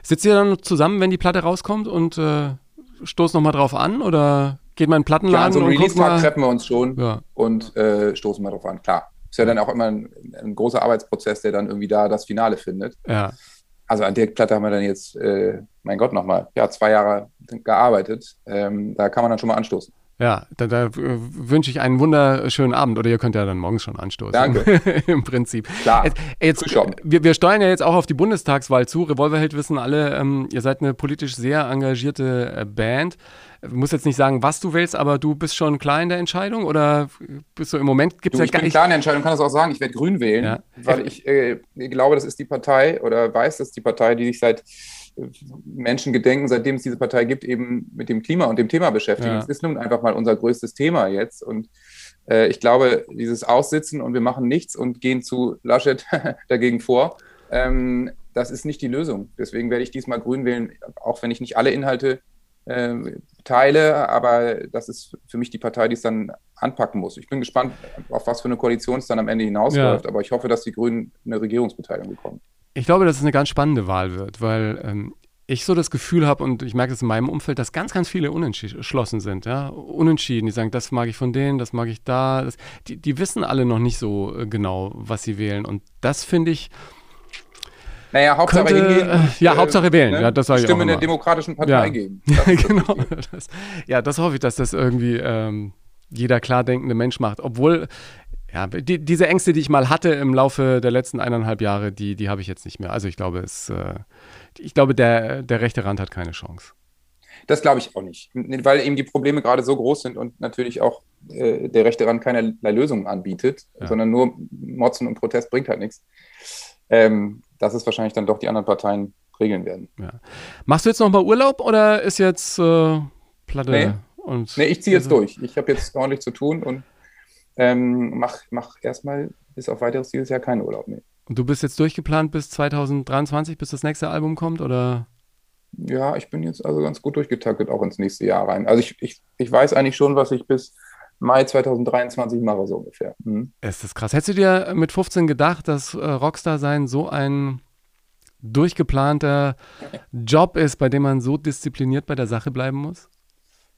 Sitzt ihr dann zusammen, wenn die Platte rauskommt und äh, stoßt nochmal drauf an oder geht man in den Ja, an Plattenladen so einem und guckt Release-Tag treffen wir uns schon Ja. und äh, stoßen mal drauf an. Klar, ist ja dann auch immer ein, ein großer Arbeitsprozess, der dann irgendwie da das Finale findet. Ja. Also an der Platte haben wir dann jetzt, äh, mein Gott, nochmal, ja, zwei Jahre gearbeitet. Ähm, da kann man dann schon mal anstoßen. Ja, da, da äh, wünsche ich einen wunderschönen Abend oder ihr könnt ja dann morgens schon anstoßen. Danke. Im Prinzip. Klar. Jetzt, wir, wir steuern ja jetzt auch auf die Bundestagswahl zu. Revolverheld wissen alle, ähm, ihr seid eine politisch sehr engagierte äh, Band. Ich muss jetzt nicht sagen, was du willst, aber du bist schon klar in der Entscheidung oder bist du im Moment gibt es ja ich gar bin nicht. klar in der Entscheidung, kann das auch sagen, ich werde Grün wählen, Ja. weil ich äh, glaube, das ist die Partei oder weiß, das ist die Partei, die sich seit Menschen gedenken, seitdem es diese Partei gibt, eben mit dem Klima und dem Thema beschäftigen. Ja. Es ist nun einfach mal unser größtes Thema jetzt. Und äh, ich glaube, dieses Aussitzen und wir machen nichts und gehen zu Laschet dagegen vor, ähm, das ist nicht die Lösung. Deswegen werde ich diesmal Grün wählen, auch wenn ich nicht alle Inhalte äh, teile, aber das ist für mich die Partei, die es dann anpacken muss. Ich bin gespannt, auf was für eine Koalition es dann am Ende hinausläuft, Ja. aber ich hoffe, dass die Grünen eine Regierungsbeteiligung bekommen. Ich glaube, dass es eine ganz spannende Wahl wird, weil ähm, ich so das Gefühl habe und ich merke es in meinem Umfeld, dass ganz, ganz viele unentschlossen sind. Ja? Unentschieden. Die sagen, das mag ich von denen, das mag ich da. Das, die, die wissen alle noch nicht so äh, genau, was sie wählen. Und das finde ich, Naja, Hauptsache Könnte, hingehen. äh, ja, Hauptsache wählen. Ja, das ich Stimme der demokratischen Partei Ja. geben. Ja, Das das genau. Das, ja, das hoffe ich, dass das irgendwie ähm, jeder klar denkende Mensch macht. Obwohl, ja, die, diese Ängste, die ich mal hatte im Laufe der letzten eineinhalb Jahre, die, die habe ich jetzt nicht mehr. Also ich glaube, es, äh, ich glaube, der, der rechte Rand hat keine Chance. Das glaube ich auch nicht, weil eben die Probleme gerade so groß sind und natürlich auch äh, der rechte Rand keinerlei Lösungen anbietet, Ja. sondern nur Motzen und Protest bringt halt nichts. Ähm, dass es wahrscheinlich dann doch die anderen Parteien regeln werden. Machst du jetzt noch mal Urlaub oder ist jetzt äh, Platte? Nee. Und Nee, ich ziehe jetzt also- durch. Ich habe jetzt ordentlich zu tun und ähm, mach, mach erstmal bis auf weiteres dieses Jahr keinen Urlaub mehr. Und du bist jetzt durchgeplant bis 2023, bis das nächste Album kommt? Oder? Ja, ich bin jetzt also ganz gut durchgetaktet auch ins nächste Jahr rein. Also ich, ich, ich weiß eigentlich schon, was ich bis Mai 2023 mache, so ungefähr. Mhm. Es ist krass. Hättest du dir mit 15 gedacht, dass äh, Rockstar sein so ein durchgeplanter Job ist, bei dem man so diszipliniert bei der Sache bleiben muss?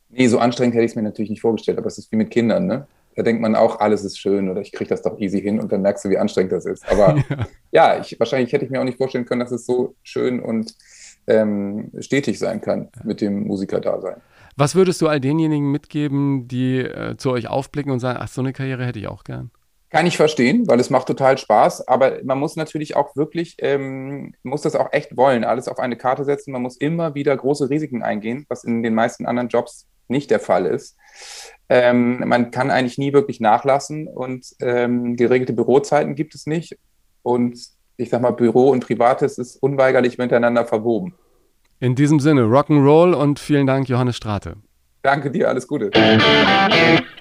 Nee, so anstrengend hätte ich es mir natürlich nicht vorgestellt, aber es ist wie mit Kindern, ne? Da denkt man auch, alles ist schön oder ich kriege das doch easy hin und dann merkst du, wie anstrengend das ist. Aber ja, ich, wahrscheinlich hätte ich mir auch nicht vorstellen können, dass es so schön und ähm, stetig sein kann mit dem Musikerdasein. Was würdest du all denjenigen mitgeben, die äh, zu euch aufblicken und sagen, ach, so eine Karriere hätte ich auch gern? Kann ich verstehen, weil es macht total Spaß, aber man muss natürlich auch wirklich, ähm, muss das auch echt wollen, alles auf eine Karte setzen. Man muss immer wieder große Risiken eingehen, was in den meisten anderen Jobs nicht der Fall ist. Ähm, man kann eigentlich nie wirklich nachlassen und ähm, geregelte Bürozeiten gibt es nicht. Und ich sag mal, Büro und Privates ist unweigerlich miteinander verwoben. In diesem Sinne, Rock'n'Roll und vielen Dank, Johannes Strate. Danke dir, alles Gute.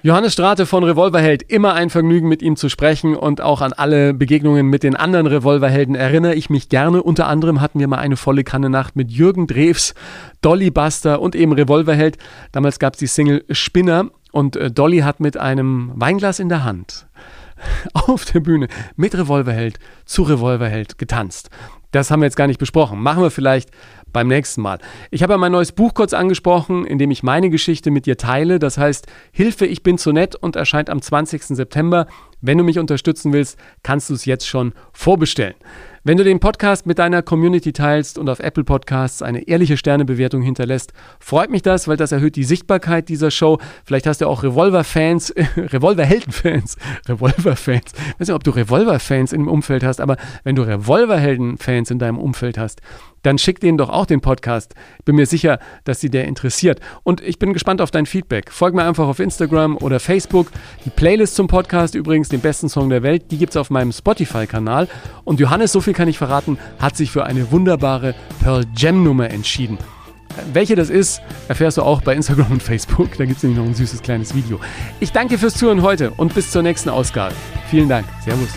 Johannes Strate von Revolverheld, immer ein Vergnügen mit ihm zu sprechen und auch an alle Begegnungen mit den anderen Revolverhelden erinnere ich mich gerne. Unter anderem hatten wir mal eine volle Kanne Nacht mit Jürgen Drews, Dolly Buster und eben Revolverheld. Damals gab es die Single Spinner und äh, Dolly hat mit einem Weinglas in der Hand auf der Bühne mit Revolverheld zu Revolverheld getanzt. Das haben wir jetzt gar nicht besprochen. Machen wir vielleicht beim nächsten Mal. Ich habe ja mein neues Buch kurz angesprochen, in dem ich meine Geschichte mit dir teile. Das heißt Hilfe, ich bin zu nett und erscheint am 20. September. Wenn du mich unterstützen willst, kannst du es jetzt schon vorbestellen. Wenn du den Podcast mit deiner Community teilst und auf Apple Podcasts eine ehrliche Sternebewertung hinterlässt, freut mich das, weil das erhöht die Sichtbarkeit dieser Show. Vielleicht hast du auch Revolver-Fans, Revolver-Helden-Fans, Revolver-Fans. Ich weiß nicht, ob du Revolver-Fans im Umfeld hast, aber wenn du Revolver-Helden-Fans in deinem Umfeld hast, dann schick denen doch auch den Podcast. Bin mir sicher, dass sie der interessiert. Und ich bin gespannt auf dein Feedback. Folg mir einfach auf Instagram oder Facebook. Die Playlist zum Podcast übrigens, den besten Song der Welt, die gibt es auf meinem Spotify-Kanal. Und Johannes, so viel kann ich verraten, hat sich für eine wunderbare Pearl Jam-Nummer entschieden. Welche das ist, erfährst du auch bei Instagram und Facebook. Da gibt es nämlich noch ein süßes kleines Video. Ich danke fürs Zuhören heute und bis zur nächsten Ausgabe. Vielen Dank. Servus.